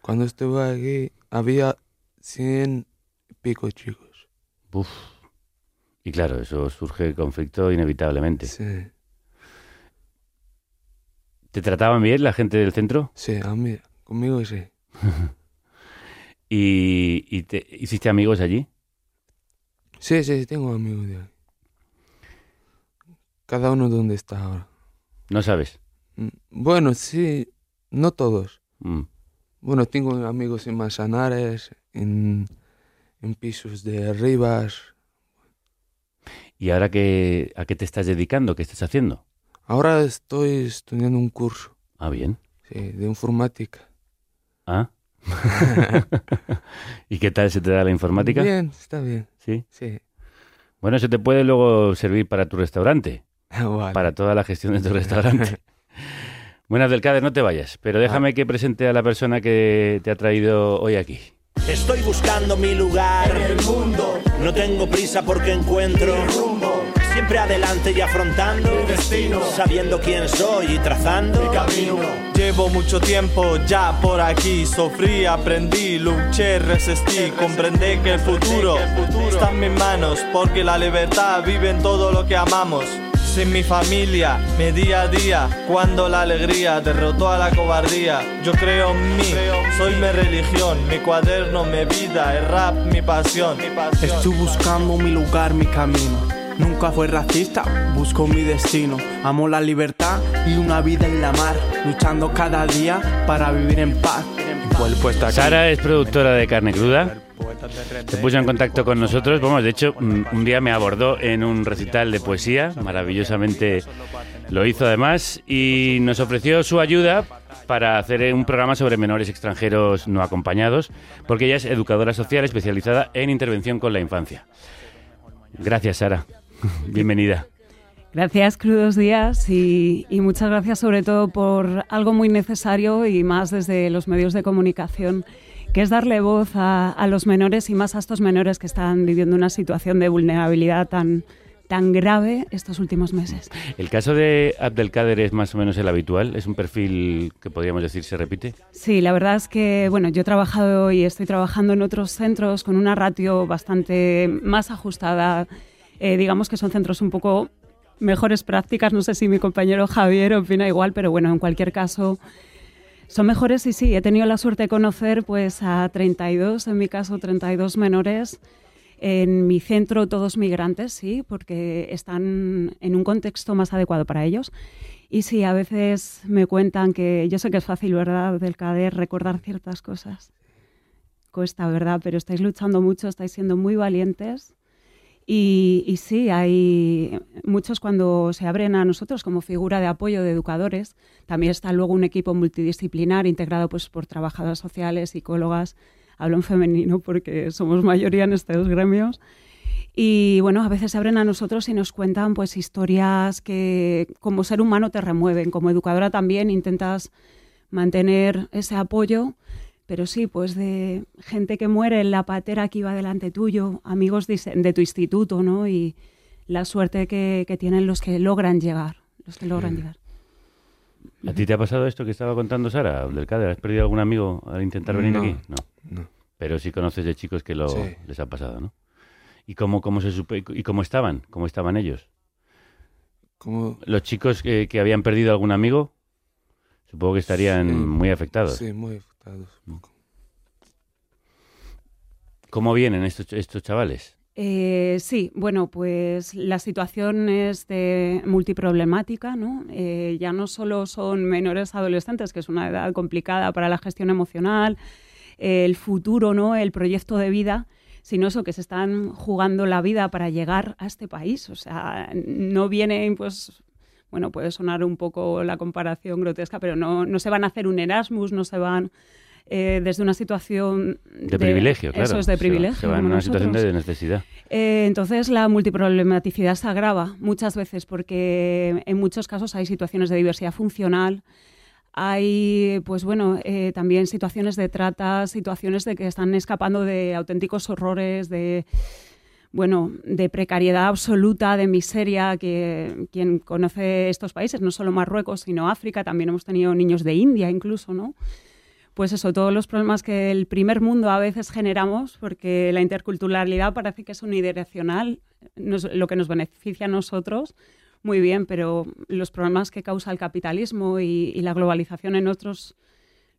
Cuando estuve aquí había cien pico chicos. Uf. Y claro, eso surge el conflicto inevitablemente. Sí. ¿Te trataban bien la gente del centro? Sí, a mí, conmigo sí. (laughs) ¿Y, y te, hiciste amigos allí? Sí, sí, tengo amigos de aquí. Cada uno donde está ahora. No sabes. Mm, Bueno, sí, no todos. Mm. Bueno, tengo amigos en Manzanares, en, en pisos de Rivas. ¿Y ahora qué, a qué te estás dedicando? ¿Qué estás haciendo? Ahora estoy estudiando un curso. Ah, bien. Sí, de informática. ¿Ah? (laughs) ¿Y qué tal se te da la informática? Bien, está bien. ¿Sí? Sí. Bueno, eso te puede luego servir para tu restaurante. (laughs) Vale. Para toda la gestión de tu restaurante. (laughs) Buenas del Cáder, no te vayas, pero déjame que presente a la persona que te ha traído hoy aquí. Estoy buscando mi lugar en el mundo. No tengo prisa porque encuentro mi rumbo. Siempre adelante y afrontando Mi destino. Sabiendo quién soy y trazando Mi camino. Llevo mucho tiempo ya por aquí, sufrí, aprendí, luché, resistí, comprendí que el futuro está en mis manos, porque la libertad vive en todo lo que amamos. Sin mi familia, mi día a día, cuando la alegría derrotó a la cobardía. Yo creo en mí, soy mi religión, mi cuaderno, mi vida, el rap, mi pasión. Estoy buscando mi lugar, mi camino. Nunca fue racista, busco mi destino. Amo la libertad y una vida en la mar, luchando cada día para vivir en paz. Sara es productora de Carne Cruda. Se puso en contacto con nosotros. Vamos, de hecho, un día me abordó en un recital de poesía. Maravillosamente lo hizo además. Y nos ofreció su ayuda para hacer un programa sobre menores extranjeros no acompañados, porque ella es educadora social especializada en intervención con la infancia. Gracias, Sara. (laughs) Bienvenida. Gracias, crudos días, y, y muchas gracias sobre todo por algo muy necesario y más desde los medios de comunicación, que es darle voz a, a los menores y más a estos menores que están viviendo una situación de vulnerabilidad tan, tan grave estos últimos meses. El caso de Abdelkader es más o menos el habitual. Es un perfil que podríamos decir se repite. Sí, la verdad es que bueno, yo he trabajado y estoy trabajando en otros centros con una ratio bastante más ajustada. Eh, digamos que son centros un poco mejores prácticas. No sé si mi compañero Javier opina igual, pero bueno, en cualquier caso son mejores y sí, he tenido la suerte de conocer pues a 32, en mi caso 32 menores. En mi centro todos migrantes, sí, porque están en un contexto más adecuado para ellos. Y sí, a veces me cuentan que yo sé que es fácil, ¿verdad?, del CADER recordar ciertas cosas. Cuesta, ¿verdad? Pero estáis luchando mucho, estáis siendo muy valientes. Y, sí, hay muchos cuando se abren a nosotros como figura de apoyo de educadores. También está luego un equipo multidisciplinar integrado pues, por trabajadoras sociales, psicólogas. Hablo en femenino porque somos mayoría en estos gremios. Y bueno, a veces se abren a nosotros y nos cuentan pues historias que como ser humano te remueven. Como educadora también intentas mantener ese apoyo, pero sí, pues de gente que muere en la patera que iba delante tuyo, amigos de, de tu instituto, ¿no? Y la suerte que, que, tienen los que logran llegar, los que logran llegar. ¿A ti te ha pasado esto que estaba contando Sara, Abdelkader? ¿Has perdido algún amigo al intentar venir No, aquí? No. no. Pero sí conoces de chicos que lo, Sí. les ha pasado, ¿no? ¿Y cómo, cómo se supe, y cómo estaban? ¿Cómo estaban ellos? Como Los chicos que, que habían perdido algún amigo, supongo que estarían Sí. muy afectados. Sí, muy afectados. ¿Cómo vienen estos, estos chavales? Eh, sí, bueno, pues la situación es de multiproblemática, ¿no? Eh, ya no solo son menores adolescentes, que es una edad complicada para la gestión emocional, eh, el futuro, ¿no? El proyecto de vida, sino eso, que se están jugando la vida para llegar a este país. O sea, no vienen, pues, bueno, puede sonar un poco la comparación grotesca, pero no, no se van a hacer un Erasmus, no se van eh, desde una situación De, privilegio, claro. Eso es de Se va- privilegio. Se va en una situación de necesidad. Eh, entonces la multiproblematicidad se agrava muchas veces porque en muchos casos hay situaciones de diversidad funcional, hay pues bueno eh, también situaciones de trata, situaciones de que están escapando de auténticos horrores, de bueno, de precariedad absoluta, de miseria, que quien conoce estos países, no solo Marruecos, sino África, también hemos tenido niños de India incluso, ¿no? pues eso, todos los problemas que el primer mundo a veces generamos, porque la interculturalidad parece que es unidireccional, nos- lo que nos beneficia a nosotros, muy bien, pero los problemas que causa el capitalismo y, la globalización en otros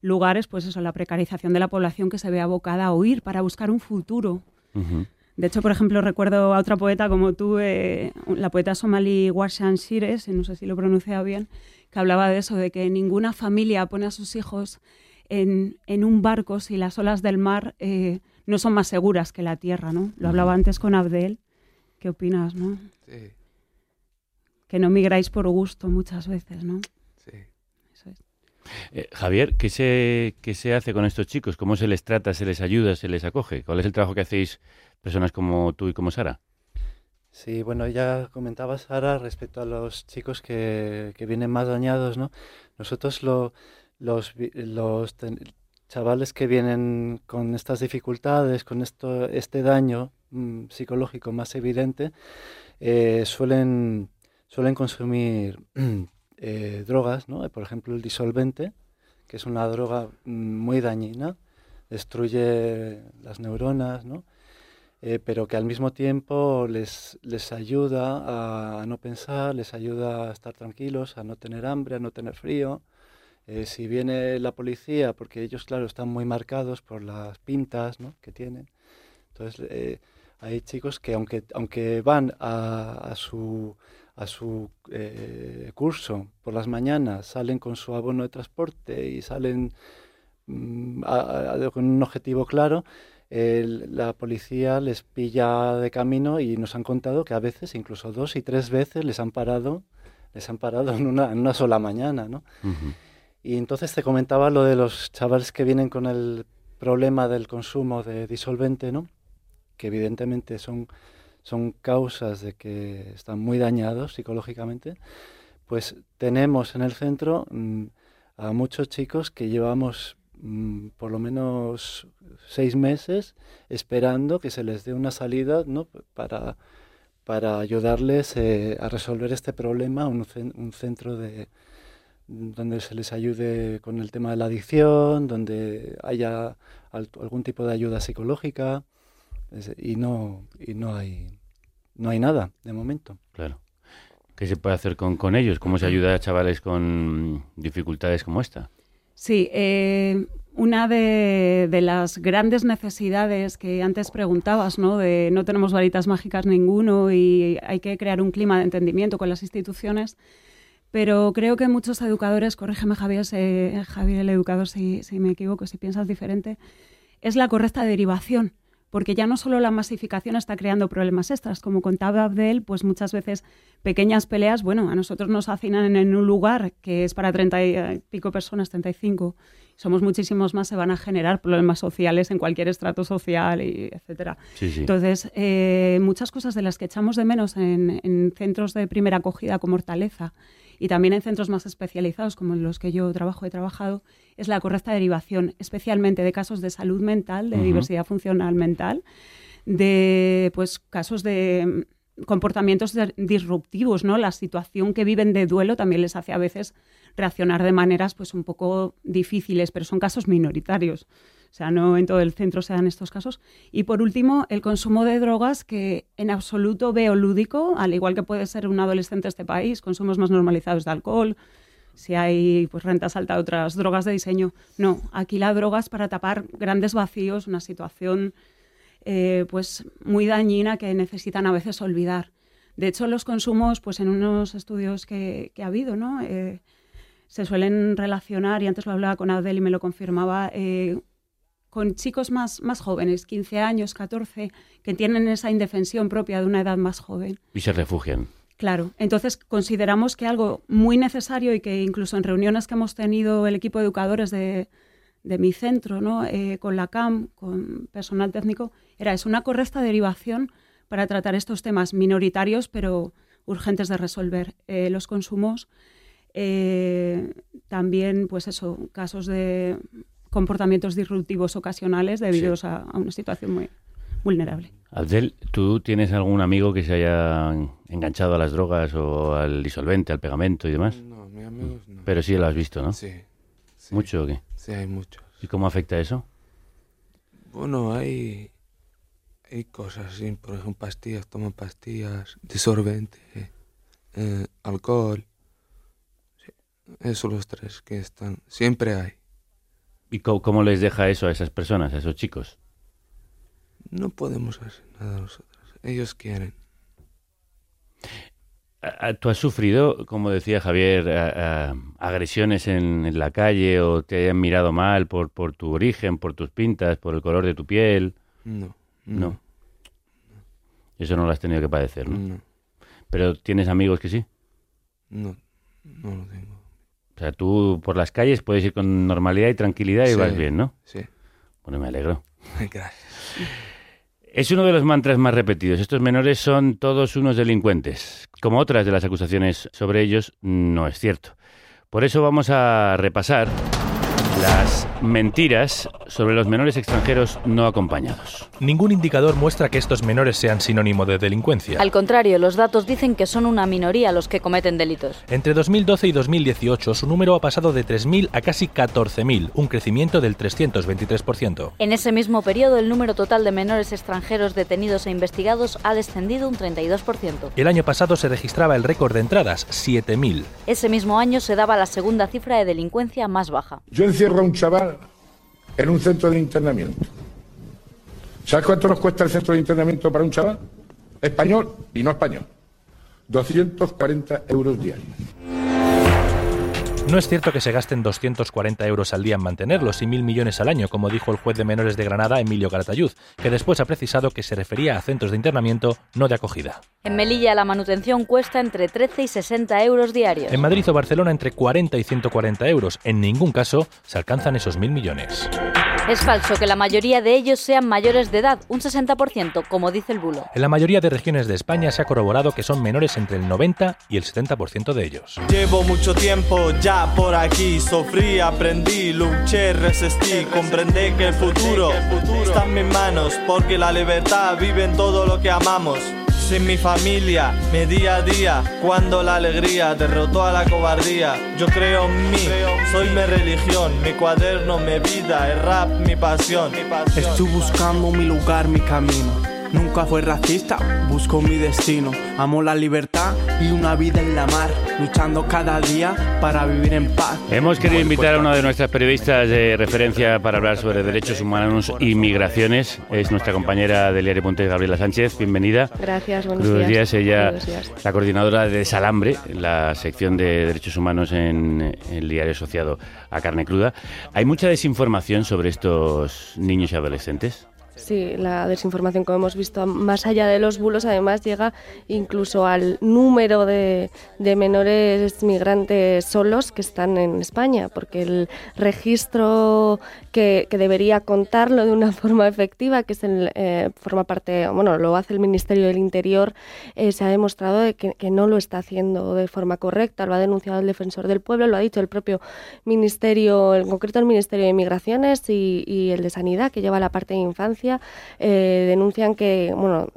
lugares, pues eso, la precarización de la población que se ve abocada a huir para buscar un futuro. De hecho, por ejemplo, recuerdo a otra poeta como tú, eh, la poeta somalí Warshan Shires, no sé si lo pronuncia bien, que hablaba de eso, de que ninguna familia pone a sus hijos en, en un barco si las olas del mar eh, no son más seguras que la tierra, ¿no? Lo hablaba antes con Abdel. ¿Qué opinas, no? Sí. Que no migráis por gusto muchas veces, ¿no? Eh, Javier, ¿qué se, ¿qué se hace con estos chicos? ¿Cómo se les trata, se les ayuda, se les acoge? ¿Cuál es el trabajo que hacéis personas como tú y como Sara? Sí, bueno, ya comentaba Sara respecto a los chicos que, que vienen más dañados, ¿no? Nosotros lo, los, los chavales que vienen con estas dificultades, con esto, este daño mm, psicológico más evidente, eh, suelen, suelen consumir (clears throat) eh, drogas, ¿no? por ejemplo el disolvente, que es una droga mm, muy dañina, destruye las neuronas, ¿no? Eh, pero que al mismo tiempo les, les ayuda a, no pensar, les ayuda a estar tranquilos, a no tener hambre, a no tener frío. Eh, si viene la policía, porque ellos, claro, están muy marcados por las pintas ¿no? que tienen, entonces eh, hay chicos que aunque, aunque van a, a su, a su curso por las mañanas, salen con su abono de transporte y salen mm, con un objetivo claro, la policía les pilla de camino y nos han contado que a veces, incluso dos y tres veces, les han parado, les han parado en una, en una sola mañana, ¿no? Y entonces te comentaba lo de los chavales que vienen con el problema del consumo de disolvente, ¿no? Que evidentemente son, son causas de que están muy dañados psicológicamente. Pues tenemos en el centro mm, a muchos chicos que llevamos Mm, por lo menos seis meses esperando que se les dé una salida ¿no? para, para ayudarles eh, a resolver este problema, un, un centro de, donde se les ayude con el tema de la adicción, donde haya algún tipo de ayuda psicológica y no y no hay no hay nada de momento. Claro. ¿Qué se puede hacer con, con ellos? ¿Cómo se ayuda a chavales con dificultades como esta? Sí, eh, una de, las grandes necesidades que antes preguntabas, ¿no? De no tenemos varitas mágicas ninguno y hay que crear un clima de entendimiento con las instituciones. Pero creo que muchos educadores, corrígeme Javier, Javier el educador si, si me equivoco, si piensas diferente, es la correcta derivación porque ya no solo la masificación está creando problemas extras, como contaba Abdel, pues muchas veces pequeñas peleas, bueno, a nosotros nos hacinan en un lugar que es para treinta y pico personas, 35, somos muchísimos más, se van a generar problemas sociales en cualquier estrato social, y etcétera. Entonces, eh, muchas cosas de las que echamos de menos en, en centros de primera acogida como Hortaleza, y también en centros más especializados como en los que yo trabajo, he trabajado, es la correcta derivación, especialmente de casos de salud mental, de diversidad funcional mental, de pues casos de mm, comportamientos disruptivos, ¿no? La situación que viven de duelo también les hace a veces reaccionar de maneras pues un poco difíciles, pero son casos minoritarios. O sea, no en todo el centro se dan estos casos. Y por último, el consumo de drogas que en absoluto veo lúdico, al igual que puede ser un adolescente este país, consumos más normalizados de alcohol, si hay pues rentas altas de otras drogas de diseño. No, aquí la droga es para tapar grandes vacíos, una situación eh, pues muy dañina que necesitan a veces olvidar. De hecho, los consumos, pues en unos estudios que, ha habido, ¿no? Eh, se suelen relacionar, y antes lo hablaba con Adel y me lo confirmaba, eh, con chicos más, más jóvenes, 15 años, 14, que tienen esa indefensión propia de una edad más joven. Y se refugian. Claro, entonces consideramos que algo muy necesario y que incluso en reuniones que hemos tenido el equipo de educadores de, de mi centro, ¿no? Eh, con la CAM, con personal técnico, era es una correcta derivación para tratar estos temas minoritarios pero urgentes de resolver. Eh, los consumos, eh, también, pues eso, casos de comportamientos disruptivos ocasionales debido a, una situación muy vulnerable. Abdel, ¿tú tienes algún amigo que se haya enganchado a las drogas o al disolvente, al pegamento y demás? No, mi amigo no. Pero sí lo has visto, ¿no? Sí. ¿Mucho o qué? Sí, hay muchos. ¿Y cómo afecta eso? Bueno, hay, hay cosas así, por ejemplo, pastillas, toman pastillas, disolvente, eh, alcohol. Sí, esos los tres que están, siempre hay. ¿Y cómo, les deja eso a esas personas, a esos chicos? No podemos hacer nada nosotros. Ellos quieren. ¿Tú has sufrido, como decía Javier, agresiones en, la calle o te hayan mirado mal por, por tu origen, por tus pintas, por el color de tu piel? No. No. Eso no lo has tenido que padecer, ¿no? No. ¿Pero tienes amigos que sí? No, no lo tengo. O sea, tú por las calles puedes ir con normalidad y tranquilidad y vas bien, ¿no? Sí. Bueno, me alegro. (laughs) Gracias. Es uno de los mantras más repetidos. Estos menores son todos unos delincuentes. Como otras de las acusaciones sobre ellos, no es cierto. Por eso vamos a repasar Las mentiras sobre los menores extranjeros no acompañados. Ningún indicador muestra que estos menores sean sinónimo de delincuencia. Al contrario, los datos dicen que son una minoría los que cometen delitos. Entre 2012 y 2018 su número ha pasado de 3.000 a casi 14.000, un crecimiento del 323%. En ese mismo periodo, el número total de menores extranjeros detenidos e investigados ha descendido un 32%. El año pasado se registraba el récord de entradas, 7.000. Ese mismo año se daba la segunda cifra de delincuencia más baja. Yo encierro a un chaval en un centro de internamiento. ¿Sabes cuánto nos cuesta el centro de internamiento para un chaval? Español y no español. 240 euros diarios. No es cierto que se gasten 240 euros al día en mantenerlos y mil millones al año, como dijo el juez de menores de Granada, Emilio Caratayud, que después ha precisado que se refería a centros de internamiento, no de acogida. En Melilla la manutención cuesta entre 13 y 60 euros diarios. En Madrid o Barcelona entre 40 y 140 euros. En ningún caso se alcanzan esos mil millones. Es falso que la mayoría de ellos sean mayores de edad, un 60%, como dice el bulo. En la mayoría de regiones de España se ha corroborado que son menores entre el 90 y el 70% de ellos. Llevo mucho tiempo ya por aquí, sufrí, aprendí, luché, resistí, comprendí que el futuro está en mis manos, porque la libertad vive en todo lo que amamos. Sin mi familia, mi día a día, cuando la alegría derrotó a la cobardía. Yo creo en mí, soy mi religión, mi cuaderno, mi vida, el rap, mi pasión. Estoy buscando mi lugar, mi camino. Nunca fue racista, busco mi destino. Amo la libertad y una vida en la mar, luchando cada día para vivir en paz. Hemos querido invitar a una de nuestras periodistas de referencia para hablar sobre derechos humanos y migraciones. Es nuestra compañera del diario Ponte, Gabriela Sánchez. Bienvenida. Gracias, buenos, Buenos días. días. Ella, Buenos días. la coordinadora de Desalambre, la sección de derechos humanos en el diario asociado a Carne Cruda. ¿Hay mucha desinformación sobre estos niños y adolescentes? Sí, la desinformación, como hemos visto, más allá de los bulos, además llega incluso al número de, de menores migrantes solos que están en España, porque el registro que, debería contarlo de una (laughs) forma efectiva, que es el, eh, forma parte, bueno, lo hace el Ministerio del Interior, eh, se ha demostrado de que, no lo está haciendo de forma correcta. Lo ha denunciado el defensor del pueblo, lo ha dicho el propio Ministerio, en concreto el Ministerio de Migraciones y, y el de Sanidad, que lleva la parte de infancia, eh, denuncian que, bueno,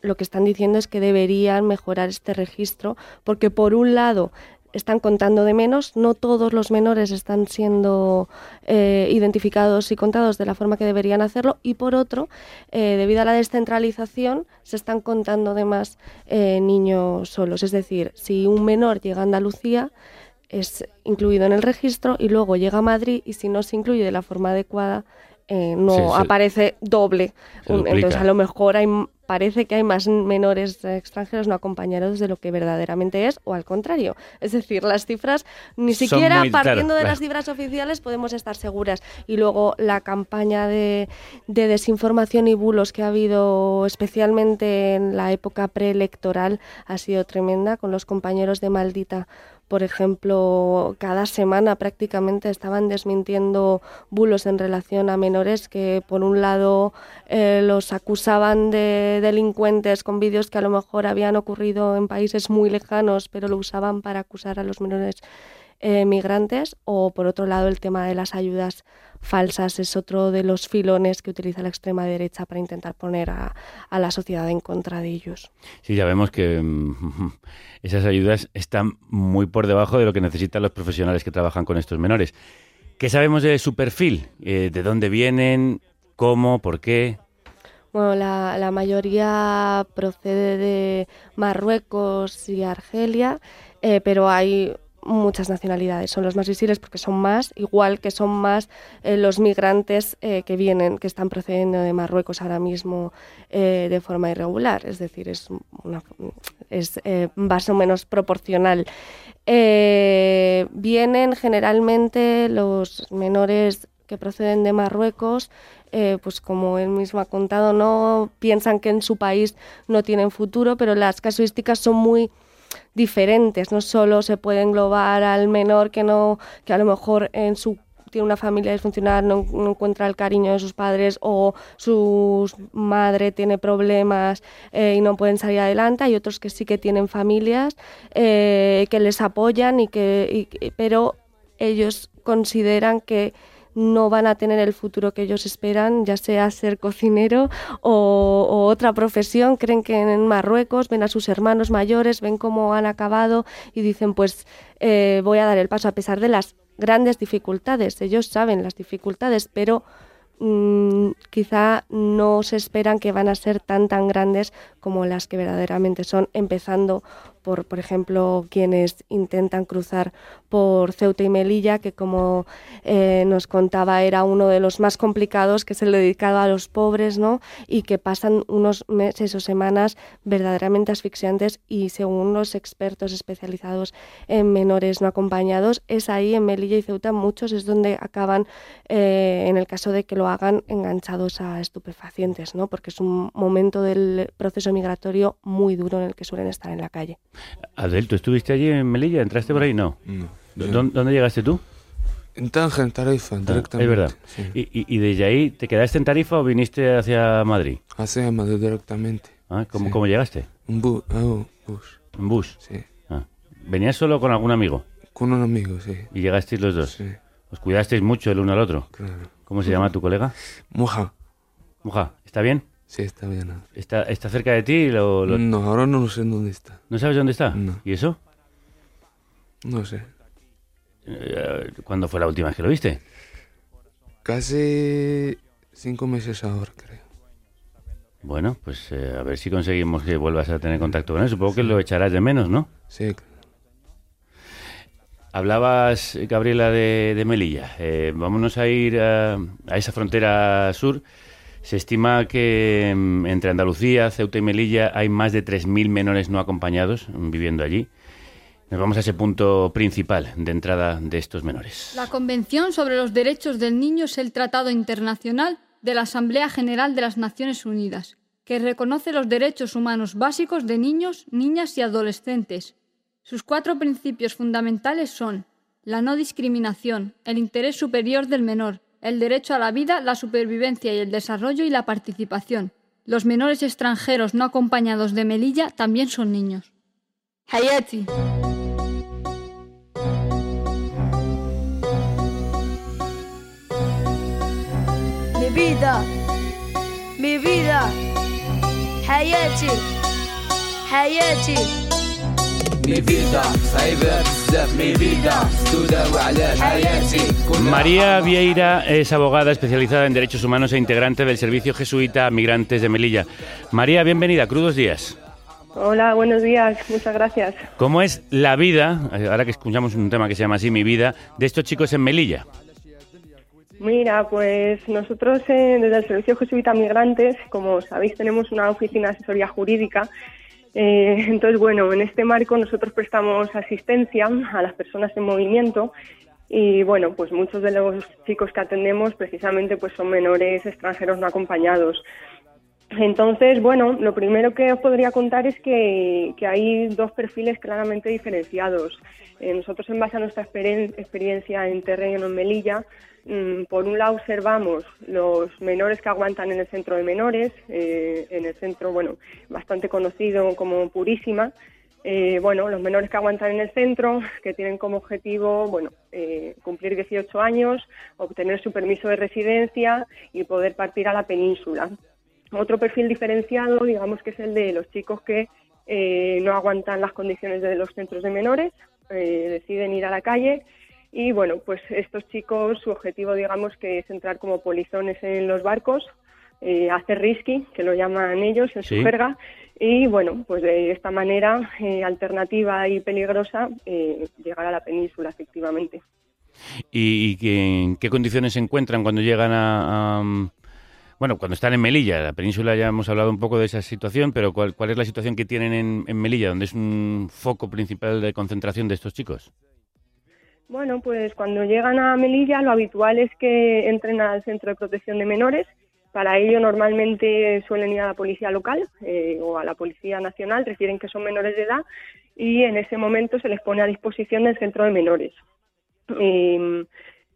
lo que están diciendo es que deberían mejorar este registro, porque por un lado están contando de menos, no todos los menores están siendo eh, identificados y contados de la forma que deberían hacerlo, y por otro, eh, debido a la descentralización, se están contando de más eh, niños solos. Es decir, si un menor llega a Andalucía, es incluido en el registro y luego llega a Madrid y si no se incluye de la forma adecuada, eh, no Sí, se- aparece doble. Entonces, a lo mejor hay, parece que hay más menores extranjeros no acompañados de lo que verdaderamente es, o al contrario. Es decir, las cifras, ni siquiera muy- claro, partiendo de claro. las cifras oficiales podemos estar seguras. Y luego la campaña de, de desinformación y bulos que ha habido, especialmente en la época preelectoral, ha sido tremenda con los compañeros de Maldita. Por ejemplo, cada semana prácticamente estaban desmintiendo bulos en relación a menores que, por un lado, eh, los acusaban de delincuentes con vídeos que a lo mejor habían ocurrido en países muy lejanos, pero lo usaban para acusar a los menores eh, migrantes, o por otro lado, el tema de las ayudas falsas es otro de los filones que utiliza la extrema derecha para intentar poner a, a la sociedad en contra de ellos. Sí, ya vemos que mm, (laughs) esas ayudas están muy por debajo de lo que necesitan los profesionales que trabajan con estos menores. ¿Qué sabemos de su perfil? Eh, ¿De dónde vienen? ¿Cómo? ¿Por qué? Bueno, la, la mayoría procede de Marruecos y Argelia, eh, pero hay muchas nacionalidades. Son los más visibles porque son más, igual que son más eh, los migrantes eh, que vienen, que están procediendo de Marruecos ahora mismo eh, de forma irregular. Es decir, es, una, es más o menos proporcional. Vienen generalmente los menores que proceden de Marruecos, eh, pues como él mismo ha contado, no piensan que en su país no tienen futuro, pero las casuísticas son muy diferentes. No solo se puede englobar al menor que no, que a lo mejor en su tiene una familia disfuncional, no, no encuentra el cariño de sus padres o su madre tiene problemas eh, y no pueden salir adelante. Hay otros que sí que tienen familias eh, que les apoyan y que, y- pero ellos consideran que no van a tener el futuro que ellos esperan, ya sea ser cocinero o, otra profesión. Creen que en Marruecos ven a sus hermanos mayores, ven cómo han acabado y dicen, pues eh, voy a dar el paso a pesar de las grandes dificultades. Ellos saben las dificultades, pero mm, quizá no se esperan que van a ser tan tan grandes como las que verdaderamente son, empezando por, por ejemplo, quienes intentan cruzar por Ceuta y Melilla, que como eh, nos contaba era uno de los más complicados, que es el dedicado a los pobres, ¿no? Y que pasan unos meses o semanas verdaderamente asfixiantes y según los expertos especializados en menores no acompañados, es ahí en Melilla y Ceuta muchos es donde acaban, eh, en el caso de que lo hagan, enganchados a estupefacientes, ¿no? Porque es un momento del proceso migratorio muy duro en el que suelen estar en la calle. Adel, ¿tú estuviste allí en Melilla? ¿Entraste por ahí? No. No. ¿Dónde, dónde llegaste tú? En Tánger, en Tarifa, Ah, directamente. Es verdad. sí. ¿Y, y, y desde ahí te quedaste en Tarifa o viniste hacia Madrid? Hacia Madrid directamente. Ah, ¿cómo, Sí. ¿Cómo llegaste? Un bu un bus. ¿En bus? Sí. Ah. ¿Venías solo con algún amigo? Con un amigo, sí. ¿Y llegasteis los dos? Sí. ¿Os cuidasteis mucho el uno al otro? Claro. ¿Cómo se llama tu colega? Muja. Muja, ¿está bien? Sí, está bien. ¿Está, está cerca de ti? Lo, lo- No, ahora no sé dónde está. ¿No sabes dónde está? No. ¿Y eso? No sé. Eh, ¿Cuándo fue la última vez que lo viste? Casi cinco meses ahora, creo. Bueno, pues eh, a ver si conseguimos que vuelvas a tener contacto con él. Supongo que lo echarás de menos, ¿no? Sí. Hablabas, Gabriela, de, de Melilla. Eh, vámonos a ir a, a esa frontera sur. Se estima que mm, entre Andalucía, Ceuta y Melilla hay más de 3.000 menores no acompañados mm, viviendo allí. Nos vamos a ese punto principal de entrada de estos menores. La Convención sobre los Derechos del Niño es el tratado internacional de la Asamblea General de las Naciones Unidas, que reconoce los derechos humanos básicos de niños, niñas y adolescentes. Sus cuatro principios fundamentales son la no discriminación, el interés superior del menor, el derecho a la vida, la supervivencia y el desarrollo y la participación. Los menores extranjeros no acompañados de Melilla también son niños. Hayati. Mi vida, mi vida, Hayati, Hayati. María Vieira es abogada especializada en derechos humanos e integrante del Servicio Jesuita a Migrantes de Melilla. María, bienvenida. Crudos días. Hola, buenos días, muchas gracias. ¿Cómo es la vida, ahora que escuchamos un tema que se llama así, mi vida, de estos chicos en Melilla? Mira, pues nosotros eh, desde el Servicio Jesuita Migrantes, como sabéis, tenemos una oficina de asesoría jurídica. Eh, entonces, bueno, en este marco nosotros prestamos asistencia a las personas en movimiento y, bueno, pues muchos de los chicos que atendemos precisamente pues son menores extranjeros no acompañados. Entonces, bueno, lo primero que os podría contar es que, que hay dos perfiles claramente diferenciados. Eh, nosotros, en base a nuestra experien- experiencia en terreno en Melilla, mm, por un lado observamos los menores que aguantan en el centro de menores, eh, en el centro, bueno, bastante conocido como Purísima. Eh, bueno, los menores que aguantan en el centro, que tienen como objetivo, bueno, eh, cumplir 18 años, obtener su permiso de residencia y poder partir a la península. Otro perfil diferenciado, digamos que es el de los chicos que eh, no aguantan las condiciones de los centros de menores, eh, deciden ir a la calle y bueno, pues estos chicos, su objetivo digamos que es entrar como polizones en los barcos, eh, hacer risky, que lo llaman ellos en Sí. su jerga, y bueno, pues de esta manera eh, alternativa y peligrosa eh, llegar a la península efectivamente. ¿Y, y que- en qué condiciones se encuentran cuando llegan a, a, Bueno, cuando están en Melilla, la península ya hemos hablado un poco de esa situación, pero ¿cuál, cuál es la situación que tienen en, en Melilla, donde es un foco principal de concentración de estos chicos? Bueno, pues cuando llegan a Melilla lo habitual es que entren al centro de protección de menores. Para ello normalmente suelen ir a la policía local eh, o a la policía nacional, refieren que son menores de edad y en ese momento se les pone a disposición del centro de menores.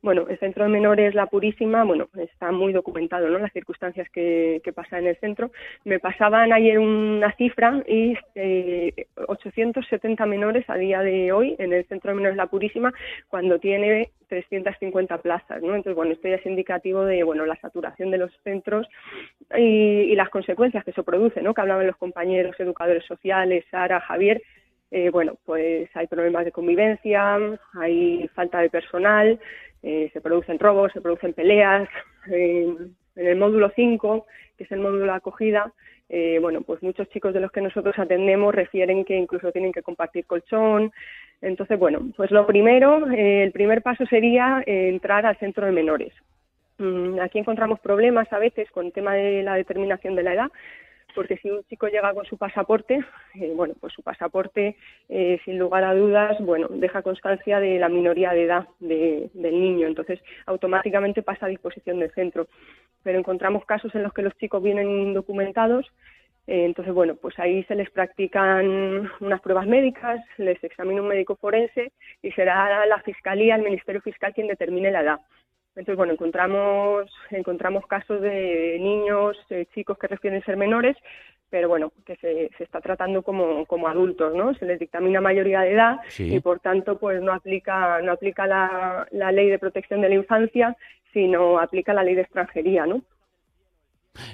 Bueno, el centro de menores La Purísima, bueno, está muy documentado, ¿no? Las circunstancias que, que pasan en el centro. Me pasaban ayer una cifra y eh, 870 menores a día de hoy en el centro de menores La Purísima cuando tiene 350 plazas, ¿no? Entonces, bueno, esto ya es indicativo de, bueno, la saturación de los centros y, y las consecuencias que eso produce, ¿no? Que hablaban los compañeros educadores sociales, Sara, Javier, eh, bueno, pues hay problemas de convivencia, hay falta de personal, eh, se producen robos, se producen peleas. (laughs) en el módulo 5, que es el módulo de acogida, eh, bueno, pues muchos chicos de los que nosotros atendemos refieren que incluso tienen que compartir colchón. Entonces, bueno, pues lo primero, el primer paso sería entrar al centro de menores. Mm, aquí encontramos problemas a veces con el tema de la determinación de la edad, porque si un chico llega con su pasaporte, eh, bueno, pues su pasaporte, eh, sin lugar a dudas, bueno, deja constancia de la minoría de edad de- del niño, entonces automáticamente pasa a disposición del centro. Pero encontramos casos en los que los chicos vienen indocumentados, eh, entonces, bueno, pues ahí se les practican unas pruebas médicas, les examina un médico forense y será la Fiscalía, el Ministerio Fiscal quien determine la edad. Entonces, bueno, encontramos, encontramos casos de niños, eh, chicos que refieren ser menores, pero bueno, que se, se está tratando como, como adultos, ¿no? Se les dictamina mayoría de edad Sí. y por tanto, pues no aplica, no aplica la, la ley de protección de la infancia, sino aplica la ley de extranjería, ¿no?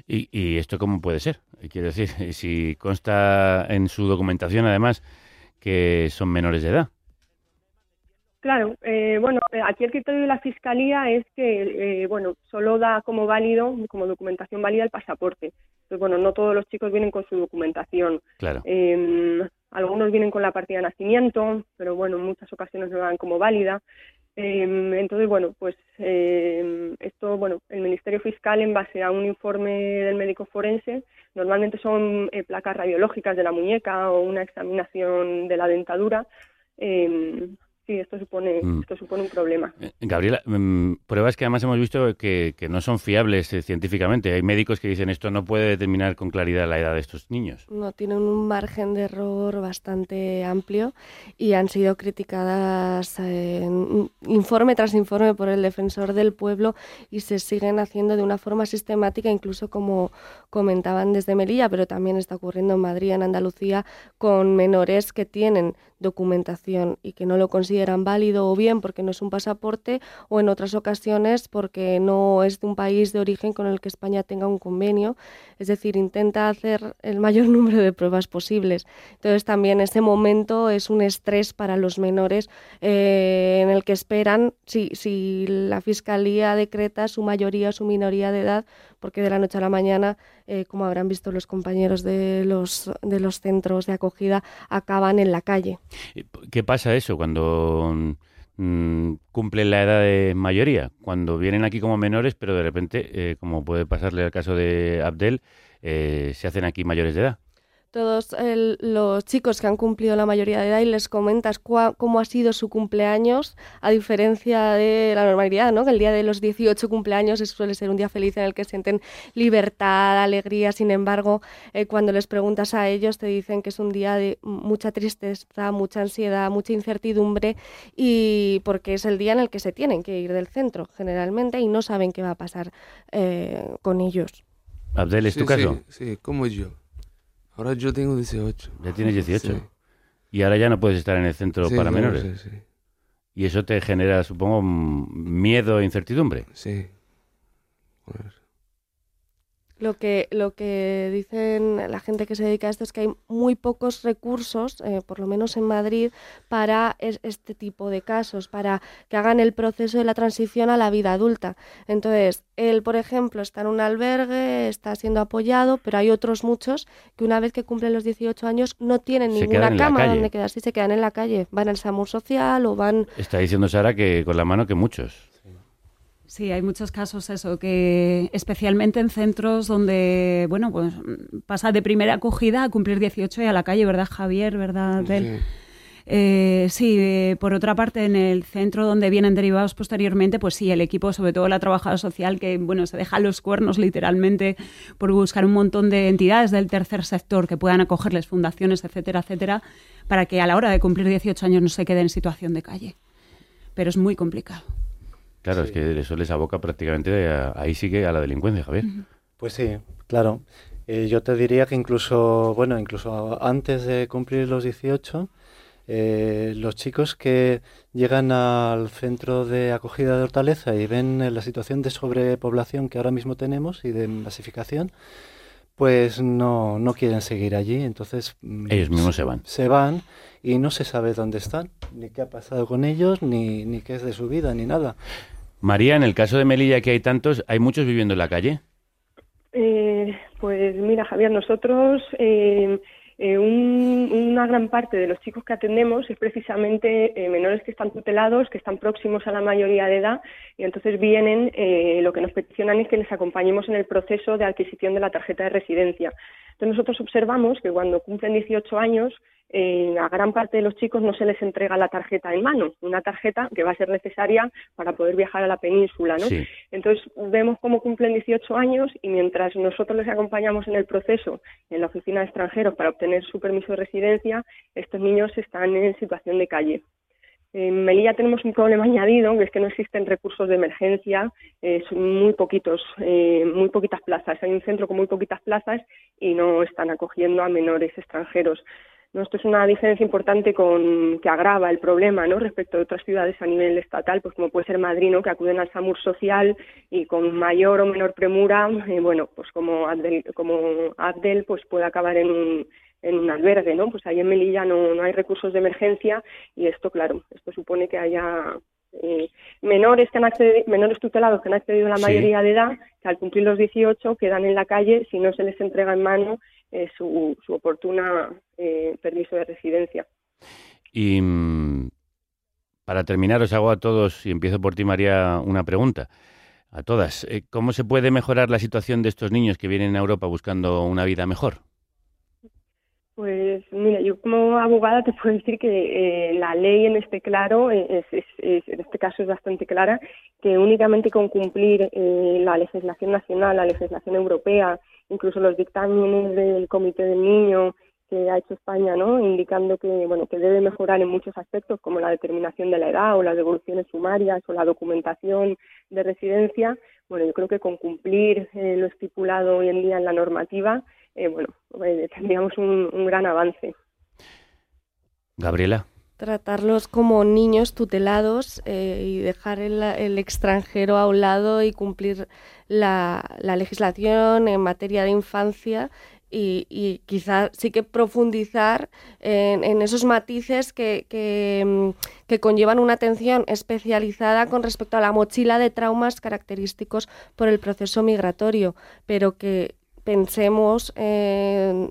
¿Y, y esto cómo puede ser? Quiero decir, (laughs) si consta en su documentación, además, que son menores de edad. Claro, eh, bueno, eh, aquí el criterio de la Fiscalía es que, eh, bueno, solo da como válido, como documentación válida el pasaporte. Entonces, bueno, no todos los chicos vienen con su documentación. Claro. Eh, algunos vienen con la partida de nacimiento, pero bueno, en muchas ocasiones no dan como válida. Eh, entonces, bueno, pues eh, esto, bueno, el Ministerio Fiscal, en base a un informe del médico forense, normalmente son eh, placas radiológicas de la muñeca o una examinación de la dentadura. Eh, sí, esto supone, Mm. esto supone un problema. Gabriela, mm, pruebas que además hemos visto que, que no son fiables eh, científicamente. Hay médicos que dicen esto no puede determinar con claridad la edad de estos niños. No tienen un margen de error bastante amplio y han sido criticadas eh, informe tras informe por el defensor del pueblo y se siguen haciendo de una forma sistemática, incluso como comentaban desde Melilla, pero también está ocurriendo en Madrid, en Andalucía, con menores que tienen documentación y que no lo consideran válido o bien porque no es un pasaporte o en otras ocasiones porque no es de un país de origen con el que España tenga un convenio. Es decir, intenta hacer el mayor (laughs) número de pruebas posibles. Entonces también ese momento es un estrés para los menores eh, en el que esperan si, si la Fiscalía decreta su mayoría o su minoría de edad, porque de la noche a la mañana, eh, como habrán visto los compañeros de los, de los centros de acogida, acaban en la calle. ¿Qué pasa eso cuando mm, cumplen la edad de mayoría? Cuando vienen aquí como menores, pero de repente, eh, como puede pasarle al caso de Abdel, eh, se hacen aquí mayores de edad. Todos el- los chicos que han cumplido la mayoría de edad y les comentas cua- cómo ha sido su cumpleaños, a diferencia de la normalidad, ¿no? que el día de los 18 cumpleaños suele ser un día feliz en el que sienten libertad, alegría, sin embargo, eh, cuando les preguntas a ellos te dicen que es un día de mucha tristeza, mucha ansiedad, mucha incertidumbre y porque es el día en el que se tienen que ir del centro generalmente y no saben qué va a pasar eh, con ellos. Abdel, ¿es Sí, tu caso? Sí, sí, como yo. Ahora yo tengo 18. Ya tienes 18. Sí. Y ahora ya no puedes estar en el centro Sí, para no, menores. sí, sí. Y eso te genera, supongo, miedo e incertidumbre. Sí. Lo que, lo que dicen la gente que se dedica a esto es que hay muy pocos recursos, eh, por lo menos en Madrid, para es- este tipo de casos, para que hagan el proceso de la transición a la vida adulta. Entonces, él, por ejemplo, está en un albergue, está siendo apoyado, pero hay otros muchos que una vez que cumplen los 18 años no tienen Se ninguna cama donde quedarse y se quedan en la calle. Van al SAMUR social o van Está diciendo Sara que con la mano que muchos. Sí, hay muchos casos eso, que especialmente en centros donde, bueno, pues pasa de primera acogida a cumplir 18 y a la calle, ¿verdad, Javier? ¿Verdad, Abdel? Eh, sí, eh, por otra parte, en el centro donde vienen derivados posteriormente, pues sí, el equipo, sobre todo la trabajadora social, que bueno, se deja los cuernos literalmente por buscar un montón de entidades del tercer sector que puedan acogerles, fundaciones, etcétera, etcétera, para que a la hora de cumplir 18 años no se quede en situación de calle. Pero es muy complicado. Claro, es que eso les aboca prácticamente, a- ahí sigue a la delincuencia, Javier. Pues sí, claro. Eh, yo te diría que incluso, bueno, incluso antes de cumplir los 18, eh, los chicos que llegan al centro de acogida de Hortaleza y ven eh, la situación de sobrepoblación que ahora mismo tenemos y de masificación, pues no, no quieren seguir allí. Entonces mm, Ellos mismos se van. Se van y no se sabe dónde están, ni qué ha pasado con ellos, ni, ni qué es de su vida, ni nada. María, en el caso de Melilla, que hay tantos, ¿hay muchos viviendo en la calle? Eh, pues mira, Javier, nosotros eh, eh, un- una gran parte de los chicos que atendemos es precisamente eh, menores que están tutelados, que están próximos a la mayoría de edad y entonces vienen, eh, lo que nos peticionan es que les acompañemos en el proceso de adquisición de la tarjeta de residencia. Entonces nosotros observamos que cuando cumplen 18 años eh, a gran parte de los chicos no se les entrega la tarjeta en mano, una tarjeta que va a ser necesaria para poder viajar a la península, ¿no? Sí. Entonces vemos cómo cumplen 18 años y mientras nosotros les acompañamos en el proceso en la oficina de extranjeros para obtener su permiso de residencia, estos niños están en situación de calle. En Melilla tenemos un problema añadido, que es que no existen recursos de emergencia, eh, son muy poquitos, eh, muy poquitas plazas. Hay un centro con muy poquitas plazas y no están acogiendo a menores extranjeros. ¿No? Esto es una diferencia importante con, que agrava el problema ¿no? respecto de otras ciudades a nivel estatal, pues como puede ser Madrid, ¿no? que acuden al SAMUR social y con mayor o menor premura, eh, bueno, pues como Abdel, como Abdel pues puede acabar en un, en un albergue, ¿no? Pues ahí en Melilla no, no hay recursos de emergencia y esto, claro, esto supone que haya eh, menores que han accedi- menores tutelados que han accedido a la Sí. mayoría de edad, que al cumplir los 18 quedan en la calle si no se les entrega en mano eh, su, su oportuna eh, permiso de residencia. Y mm, para terminar, os hago a todos, y empiezo por ti, María, una pregunta. A todas. Eh, ¿Cómo se puede mejorar la situación de estos niños que vienen a Europa buscando una vida mejor? Pues mira, yo como abogada te puedo decir que eh, la ley en este claro, eh, es, en este caso es bastante clara, que únicamente con cumplir eh, la legislación nacional, la legislación europea, incluso los dictámenes del Comité del Niño que ha hecho España, ¿no? indicando que bueno que debe mejorar en muchos aspectos como la determinación de la edad o las devoluciones sumarias o la documentación de residencia. Bueno, yo creo que con cumplir eh, lo estipulado hoy en día en la normativa, eh, bueno, eh, tendríamos un, un gran avance. Gabriela. tratarlos como niños tutelados eh, y dejar el, el extranjero a un lado y cumplir la, la legislación en materia de infancia y, y quizá sí que profundizar en, en esos matices que, que, mm, que conllevan una atención especializada con respecto a la mochila de traumas característicos por el proceso migratorio, pero que pensemos eh,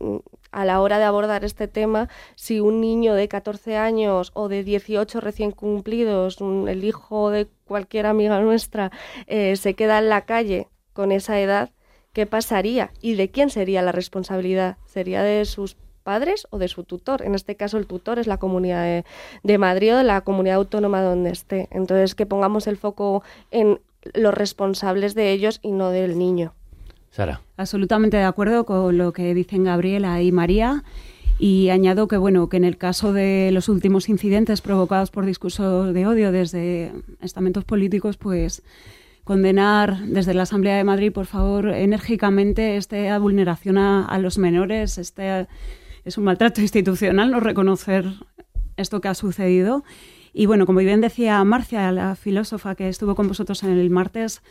a la hora de abordar este tema si un niño de 14 años o de 18 recién cumplidos, un- el hijo de cualquier amiga nuestra, eh, se queda en la calle con esa edad, ¿qué pasaría? ¿Y de quién sería la responsabilidad? ¿Sería de sus padres o de su tutor? En este caso el tutor es la Comunidad de, de Madrid o la comunidad autónoma donde esté. Entonces que pongamos el foco en los responsables de ellos y no del niño. Sara. Absolutamente de acuerdo con lo que dicen Gabriela y María. Y añado que, bueno, que en el caso de los últimos incidentes provocados por discursos de odio desde estamentos políticos, pues condenar desde la Asamblea de Madrid, por favor, enérgicamente esta vulneración a, a los menores. Este es un maltrato (laughs) institucional no reconocer esto que ha sucedido. Y bueno, como bien decía Marcia, la filósofa que estuvo con vosotros en el martes,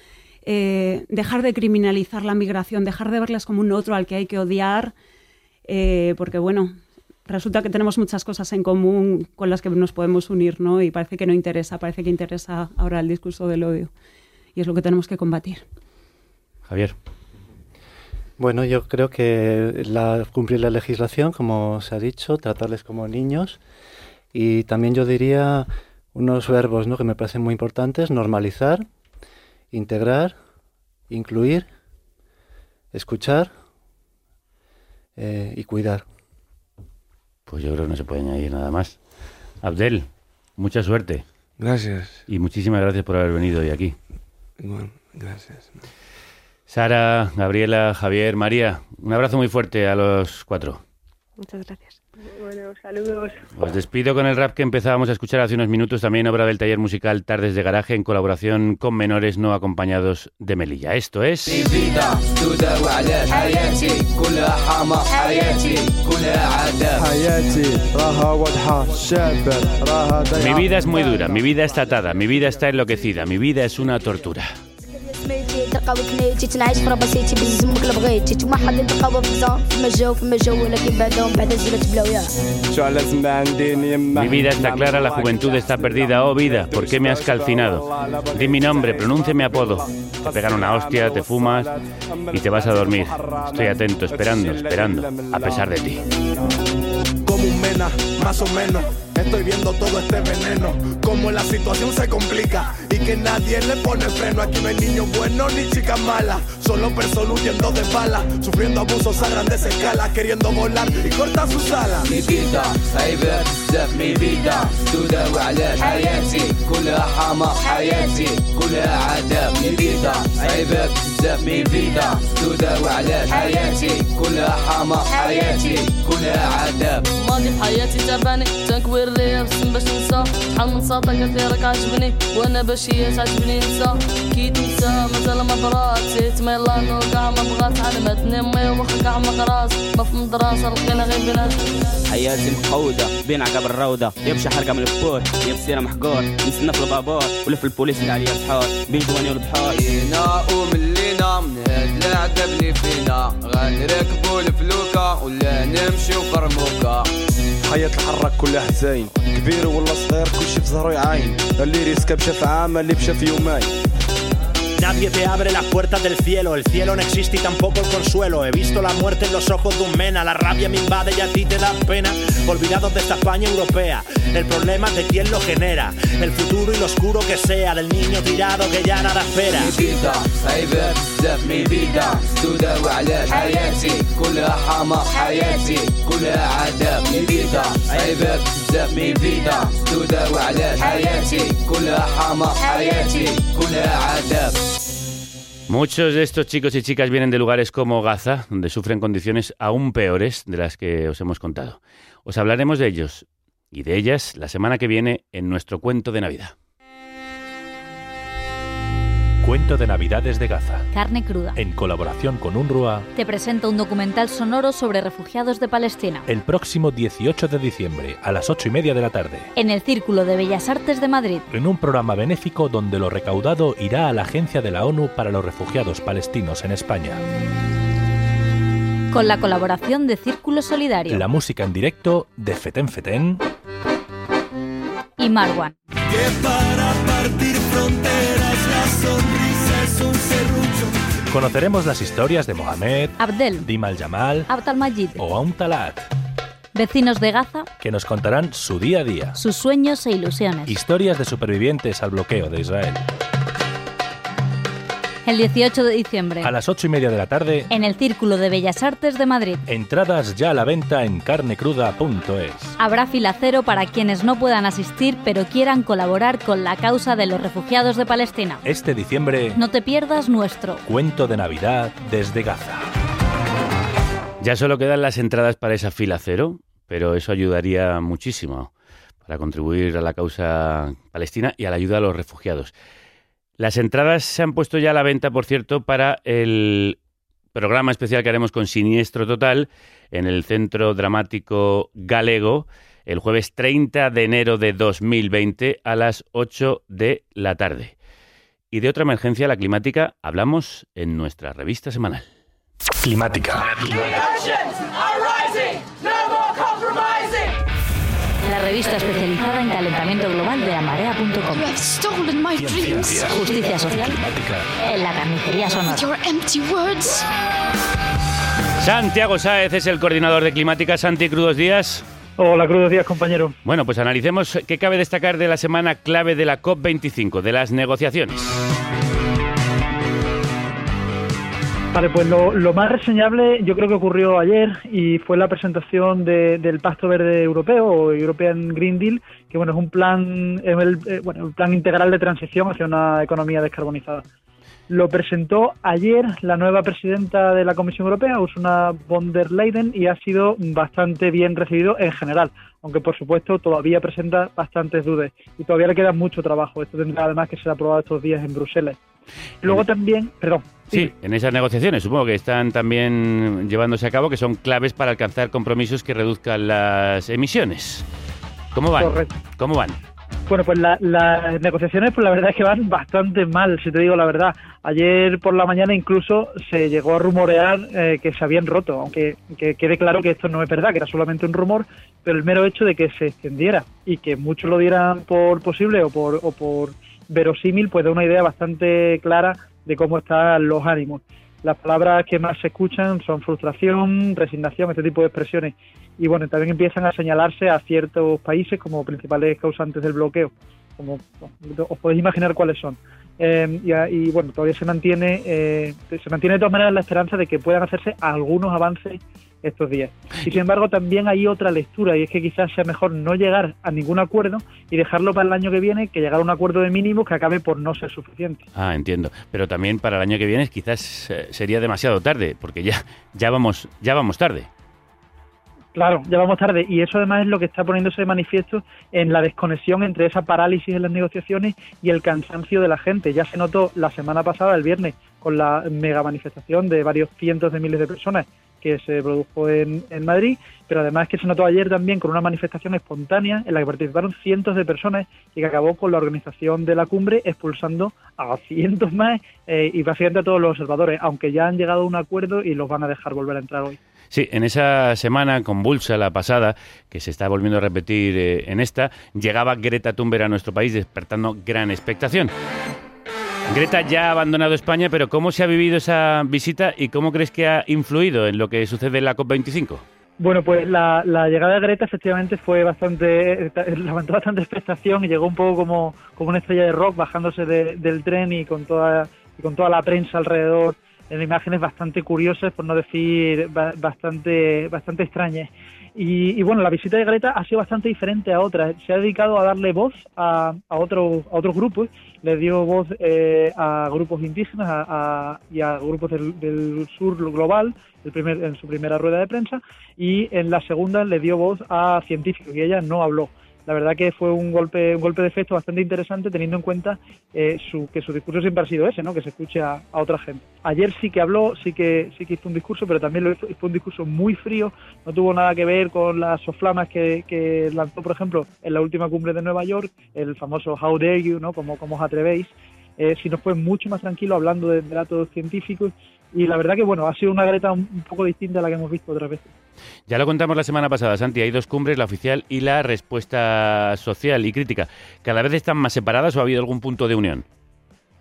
eh, dejar de criminalizar la migración, dejar de verlas como un otro al que hay que odiar, eh, porque bueno, resulta que tenemos muchas cosas en común con las que nos podemos unir, ¿no? Y parece que no interesa, parece que interesa ahora el discurso del odio. Y es lo que tenemos que combatir. Javier. Bueno, yo creo que la, cumplir la legislación, como se ha dicho, tratarles como niños y también yo diría unos verbos ¿no? que me parecen muy importantes, normalizar, integrar, incluir, escuchar eh, y cuidar. Pues yo creo que no se puede añadir nada más. Abdel, mucha suerte. Gracias. Y muchísimas gracias por haber venido hoy aquí. Igual, gracias. Sara, Gabriela, Javier, María, un abrazo muy fuerte a los cuatro. Muchas gracias. Os despido con el rap que empezábamos a escuchar hace unos minutos, también obra del taller musical Tardes de Garaje, en colaboración con menores no acompañados de Melilla. Esto es... Mi vida es muy dura, mi vida está atada, mi vida está enloquecida, mi vida es una tortura. سميتي تلقاو كنيتي تنعيش في رباسيتي بزمك اللي بغيتي توما حد تلقاو بكزا فما جاو فما جاو ولكن بعدهم بعد زلت بلاويا شو على زمان عندي يما Mi vida está clara, la juventud está perdida. Oh vida, ¿por qué me has calcinado? Di mi nombre, pronuncia mi apodo. Te pegan una hostia, te fumas y te vas a dormir. Estoy atento, esperando, esperando, a pesar de ti. como un mena, más o menos. Estoy viendo todo este veneno, como la situación se complica y que nadie le pone freno. Aquí no hay niños buenos ni chicas malas, solo personas huyendo de balas, sufriendo abusos a grandes escalas, queriendo volar y cortar sus alas. Mi vida صعيبة بزاف مي فيدا تداوي علاش حياتي كلها حماس حياتي كلها عذاب مي فيدا صعيبة بزاف مي فيدا تداوي علاش حياتي كلها حماس حياتي كلها عذاب ماضي في حياتي تابعني تنكوي الريا بس باش ننسى. شحال من ساطة كثيرك عجبني وأنا باش هي تعجبني نسى. كي تنسى مازال ما برات سيت ميلانو كاع ما بغات. علمتني امي واخا كاع ما قراص ما في مدرسة لقينا غير بنات حياتي مقودة بين عقب الروضة. يمشي حركة من الفور. يبصير محقور. نستنى في البابور. ولف البوليس اللي عليا بحار بيجواني والبحار جينا وملينا من هاد العذاب اللي فينا. غنركبوا الفلوكة ولا نمشيو فرموكة حياة الحراك كلها حزين كبير ولا صغير كلشي في ظهره يعاين. اللي ريسكا في عام اللي في يومين. Nadie te abre las puertas del cielo, el cielo no existe y tampoco el consuelo. He visto la muerte en los ojos de un mena, la rabia me invade y a ti te da pena. Olvidados de esta España europea, el problema es de quién lo genera. El futuro y lo oscuro que sea, del niño tirado que ya nada espera. Mi vida صعيبة بزاف مي فيدا تداوي علاش حياتي كلها حماس حياتي كلها عذاب مي فيدا صعيبة بزاف مي فيدا تداوي علاش حياتي كلها حماس حياتي كلها عذاب Muchos de estos chicos y chicas vienen de lugares como Gaza, donde sufren condiciones aún peores de las que os hemos contado. Os hablaremos de ellos y de ellas la semana que viene en nuestro cuento de Navidad. Cuento de Navidades de Gaza. Carne cruda. En colaboración con UNRWA, Te presento un documental sonoro sobre refugiados de Palestina. el próximo 18 de diciembre a las 8 y media de la tarde. En el Círculo de Bellas Artes de Madrid. En un programa benéfico donde lo recaudado irá a la Agencia de la ONU para los Refugiados Palestinos en España. Con la colaboración de Círculo Solidario La música en directo de Feten Feten. y Marwan. Que para partir fronteras la Conoceremos las historias de Mohamed, Abdel, Dimal Jamal Abd al-Majid, o Aum Talat, vecinos de Gaza, que nos contarán su día a día. sus sueños e ilusiones. Historias de supervivientes al bloqueo de Israel. El 18 de diciembre. A las 8 y media de la tarde, En el Círculo de Bellas Artes de Madrid. entradas ya a la venta en carnecruda.es. Habrá fila cero para quienes no puedan asistir pero quieran colaborar con la causa de los refugiados de Palestina. Este diciembre, No te pierdas nuestro cuento de Navidad desde Gaza. Ya solo quedan las entradas para esa fila cero, pero eso ayudaría muchísimo para contribuir a la causa palestina y a la ayuda a los refugiados. Las entradas se han puesto ya a la venta, por cierto, para el programa especial que haremos con Siniestro Total en el Centro Dramático Galego el jueves 30 de enero de 2020 a las 8 de la tarde. Y de otra emergencia, la climática, hablamos en nuestra revista semanal. Climática. Revista especializada en calentamiento global de amarea.com. You have stolen my dreams. Justicia social en la carnicería sonora. Santiago Sáez es el coordinador de Climática. Santi, crudos días. Hola, crudos días, compañero. Bueno, pues analicemos qué cabe destacar de la semana clave de la COP25, de las negociaciones. Vale, pues lo, lo más reseñable yo creo que ocurrió ayer y fue la presentación de- del Pacto Verde Europeo o European Green Deal, que bueno es un plan, el, eh, bueno, un plan integral de transición hacia una economía descarbonizada. Lo presentó ayer la nueva presidenta de la Comisión Europea, Ursula von der Leyen, y ha sido bastante bien recibido en general, aunque por supuesto todavía presenta bastantes dudas y todavía le queda mucho trabajo. Esto tendrá además que ser aprobado estos días en Bruselas. Luego también, perdón, Sí, en esas negociaciones supongo que están también llevándose a cabo, que son claves para alcanzar compromisos que reduzcan las emisiones. ¿Cómo van? Correcto. ¿Cómo van? Bueno, pues la- las negociaciones, pues la verdad es que van bastante mal, si te digo la verdad. Ayer por la mañana incluso se llegó a rumorear eh, que se habían roto, aunque que quede claro que esto no es verdad, que era solamente un rumor, pero el mero hecho de que se extendiera y que muchos lo dieran por posible o por, o por verosímil, pues da una idea bastante clara de cómo están los ánimos. Las palabras que más se escuchan son frustración, resignación, este tipo de expresiones. Y bueno, también empiezan a señalarse a ciertos países como principales causantes del bloqueo. Como os podéis imaginar cuáles son. Eh, y, y, bueno, todavía se mantiene, eh, se mantiene de todas maneras la esperanza de que puedan hacerse algunos avances estos días. Y sin embargo, también hay otra lectura, y es que quizás sea mejor no llegar a ningún acuerdo y dejarlo para el año que viene que llegar a un acuerdo de mínimos que acabe por no ser suficiente. Ah, entiendo. Pero también para el año que viene quizás eh, sería demasiado tarde, porque ya, ya, vamos, ya vamos tarde. Claro, ya vamos tarde y eso además es lo que está poniéndose de manifiesto en la desconexión entre esa parálisis en las negociaciones y el cansancio de la gente. Ya se notó la semana pasada, el viernes, con la mega manifestación de varios cientos de miles de personas que se produjo en, en Madrid, pero además que se notó ayer también con una manifestación espontánea en la que participaron cientos de personas y que acabó con la organización de la cumbre expulsando a cientos más eh, y básicamente a todos los observadores, aunque ya han llegado a un acuerdo y los van a dejar volver a entrar hoy. Sí, en esa semana convulsa, la pasada, que se está volviendo a repetir eh, en esta, llegaba Greta Thunberg a nuestro país despertando gran expectación. Greta ya ha abandonado España, pero ¿cómo se ha vivido esa visita y cómo crees que ha influido en lo que sucede en la COP25? Bueno, pues la, la llegada de Greta efectivamente fue bastante, levantó bastante expectación y llegó un poco como, como una estrella de rock bajándose de- del tren y con toda y con toda la prensa alrededor en imágenes bastante curiosas, por no decir ba- bastante, bastante extrañas. Y, y bueno, la visita de Greta ha sido bastante diferente a otras. Se ha dedicado a darle voz a, a, otros a otros grupos. Le dio voz eh, a grupos indígenas a- y a grupos del, sur global en su primera rueda de prensa. Y en la segunda le dio voz a científicos y ella no habló. La verdad que fue un golpe, un golpe de efecto bastante interesante teniendo en cuenta eh, su, que su discurso siempre ha sido ese, ¿no? que se escuche a, otra gente. Ayer sí que habló, sí que, sí que hizo un discurso, pero también lo hizo, fue un discurso muy frío, no tuvo nada que ver con las soflamas que, que lanzó, por ejemplo, en la última cumbre de Nueva York, el famoso How dare you, ¿no? como, como os atrevéis, eh, sino fue mucho más tranquilo hablando de datos científicos y la verdad que bueno, ha sido una Greta un, poco distinta a la que hemos visto otras veces. Ya lo contamos la semana pasada, Santi, hay dos cumbres, la oficial y la respuesta social y crítica. ¿Cada vez están más separadas o ha habido algún punto de unión?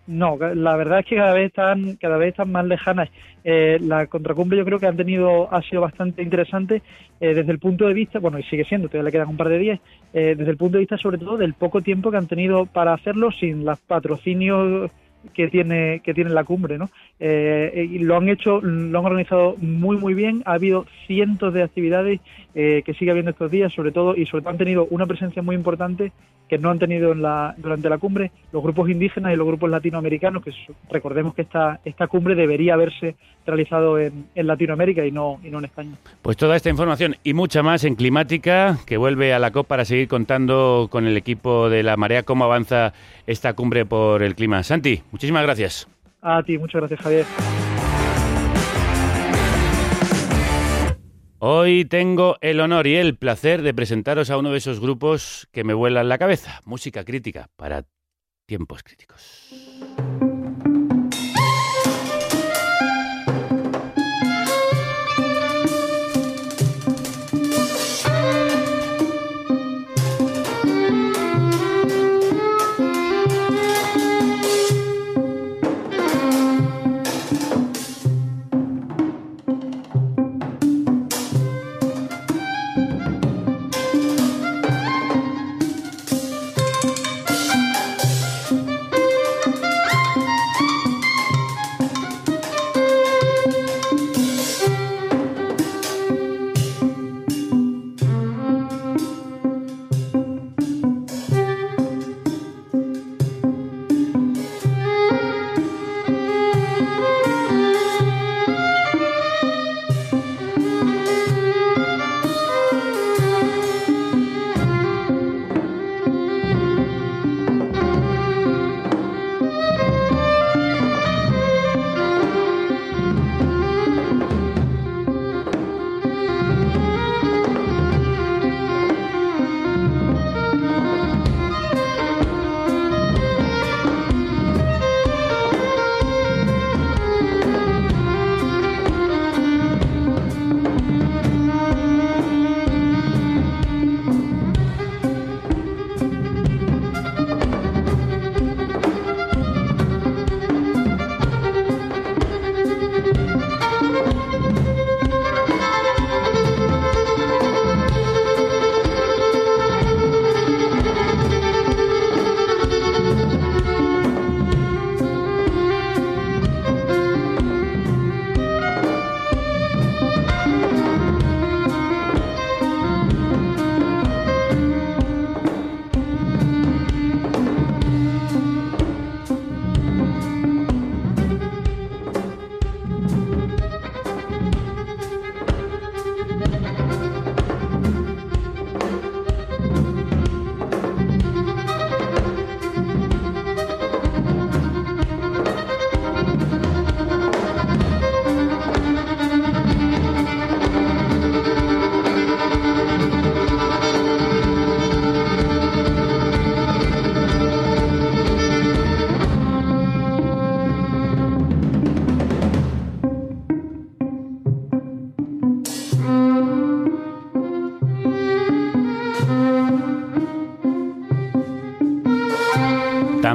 No, la verdad es que cada vez están, cada vez están más lejanas. Eh, la contracumbre yo creo que han tenido, ha sido bastante interesante eh, desde el punto de vista, bueno, y sigue siendo, todavía le quedan un par de días, eh, desde el punto de vista sobre todo del poco tiempo que han tenido para hacerlo sin los patrocinios que tiene que tiene la cumbre, ¿no? Eh, y lo han hecho, lo han organizado muy muy bien. Ha habido cientos de actividades eh, que sigue habiendo estos días, sobre todo y sobre todo han tenido una presencia muy importante que no han tenido en la, durante la cumbre los grupos indígenas y los grupos latinoamericanos. Que recordemos que esta esta cumbre debería haberse realizado en, en Latinoamérica y no y no en España. Pues toda esta información y mucha más en Climática, que vuelve a la COP para seguir contando con el equipo de la Marea cómo avanza esta cumbre por el clima. Santi, muchísimas gracias. A ti, muchas gracias, Javier. Hoy tengo el honor y el placer de presentaros a uno de esos grupos que me vuelan la cabeza. Música crítica para tiempos críticos.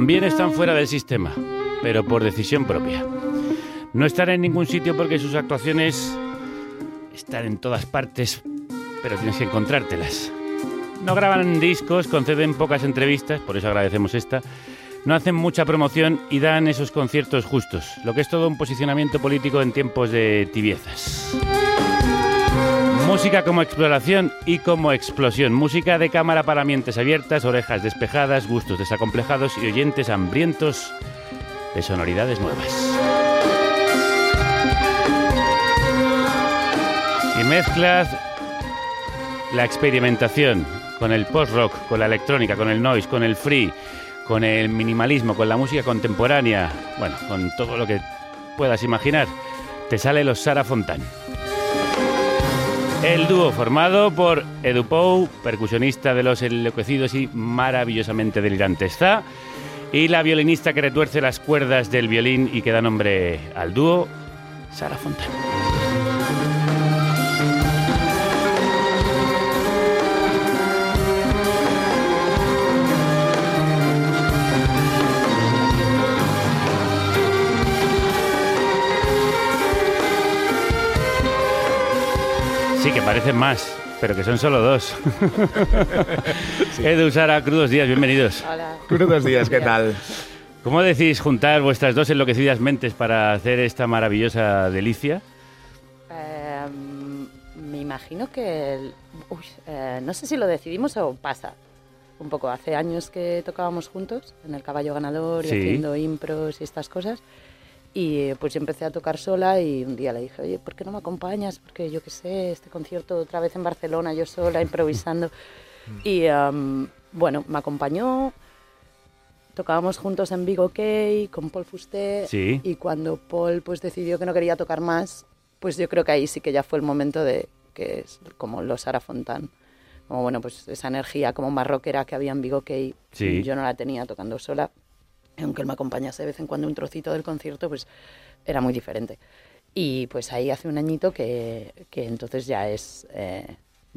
También están fuera del sistema, pero por decisión propia. No están en ningún sitio porque sus actuaciones están en todas partes, pero tienes que encontrártelas. No graban discos, conceden pocas entrevistas, por eso agradecemos esta. No hacen mucha promoción y dan esos conciertos justos, lo que es todo un posicionamiento político en tiempos de tibiezas. Música como exploración y como explosión. Música de cámara para mientes abiertas, orejas despejadas, gustos desacomplejados y oyentes hambrientos de sonoridades nuevas. Y mezclas la experimentación con el post-rock, con la electrónica, con el noise, con el free, con el minimalismo, con la música contemporánea, bueno, con todo lo que puedas imaginar, te sale los Sara Fontán. El dúo formado por Edu Pou, percusionista de los enloquecidos y maravillosamente delirantes Za, y la violinista que retuerce las cuerdas del violín y que da nombre al dúo, Sara Fontán. Sí, que parecen más, pero que son solo dos. (laughs) Edu, Sara, crudos días, bienvenidos. Hola. Crudos días, ¿qué tal? ¿Cómo decís juntar vuestras dos enloquecidas mentes para hacer esta maravillosa delicia? Eh, me imagino que... uy, eh, no sé si lo decidimos o pasa. Un poco, hace años que tocábamos juntos en el caballo ganador y Sí. haciendo impros y estas cosas. Y pues yo empecé a tocar sola y un día le dije, oye, ¿por qué no me acompañas? Porque yo qué sé, este concierto otra vez en Barcelona, yo sola, improvisando. y am, bueno, me acompañó, tocábamos juntos en Big OK con Paul Fusté Sí. y cuando Paul pues decidió que no quería tocar más, pues yo creo que ahí sí que ya fue el momento de que es como los Sara Fontán. Como bueno, pues esa energía como más rockera que había en Big OK, Sí. yo no la tenía tocando sola. Aunque él me acompañase de vez en cuando un trocito del concierto, pues era muy diferente. Y pues ahí hace un añito que, que entonces ya es eh,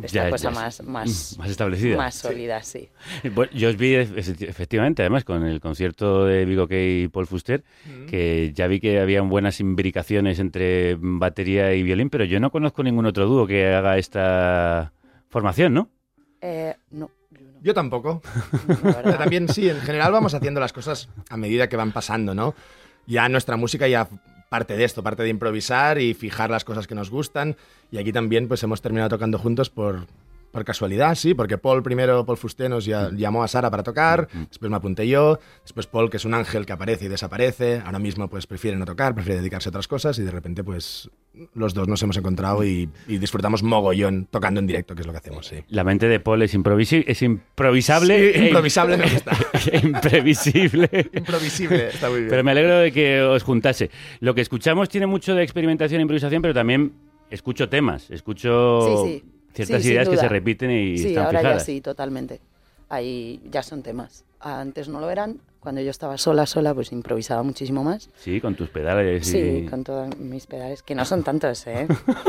esta Ya- cosa ya más, es- más, más (laughs) establecida. Más Sí. sólida, sí. Bueno, yo os vi efe- efectivamente, además, con el concierto de Vigo Kay y Paul Fuster, que ya vi que habían buenas imbricaciones entre batería y violín, pero yo no conozco ningún otro dúo que haga esta formación, ¿no? Eh, no. Yo tampoco. (laughs) Pero también sí, en general vamos haciendo las cosas a medida que van pasando, ¿no? Ya nuestra música ya parte de esto, parte de improvisar y fijar las cosas que nos gustan. Y aquí también pues hemos terminado tocando juntos por, por casualidad, sí, porque Paul primero, Paul Fusté nos ya- llamó a Sara para tocar, después me apunté yo, después Paul, que es un ángel que aparece y desaparece, ahora mismo pues prefiere no tocar, prefiere dedicarse a otras cosas y de repente pues los dos nos hemos encontrado y, y disfrutamos mogollón tocando en directo, que es lo que hacemos, sí. La mente de Paul es, improvisi- es improvisable. Sí, improvisable me gusta. (laughs) e imprevisible. Imprevisible, está muy bien. Pero me alegro de que os juntase. Lo que escuchamos tiene mucho de experimentación e improvisación, pero también escucho temas, escucho Sí, sí. Ciertas Sí, ideas que se repiten y sí, están ahora fijadas. ya sí, totalmente. Ahí ya son temas. Antes no lo eran. Cuando yo estaba sola, sola, pues improvisaba muchísimo más. Sí, con tus pedales. Sí, y... con todos mis pedales, que no son tantos, ¿eh?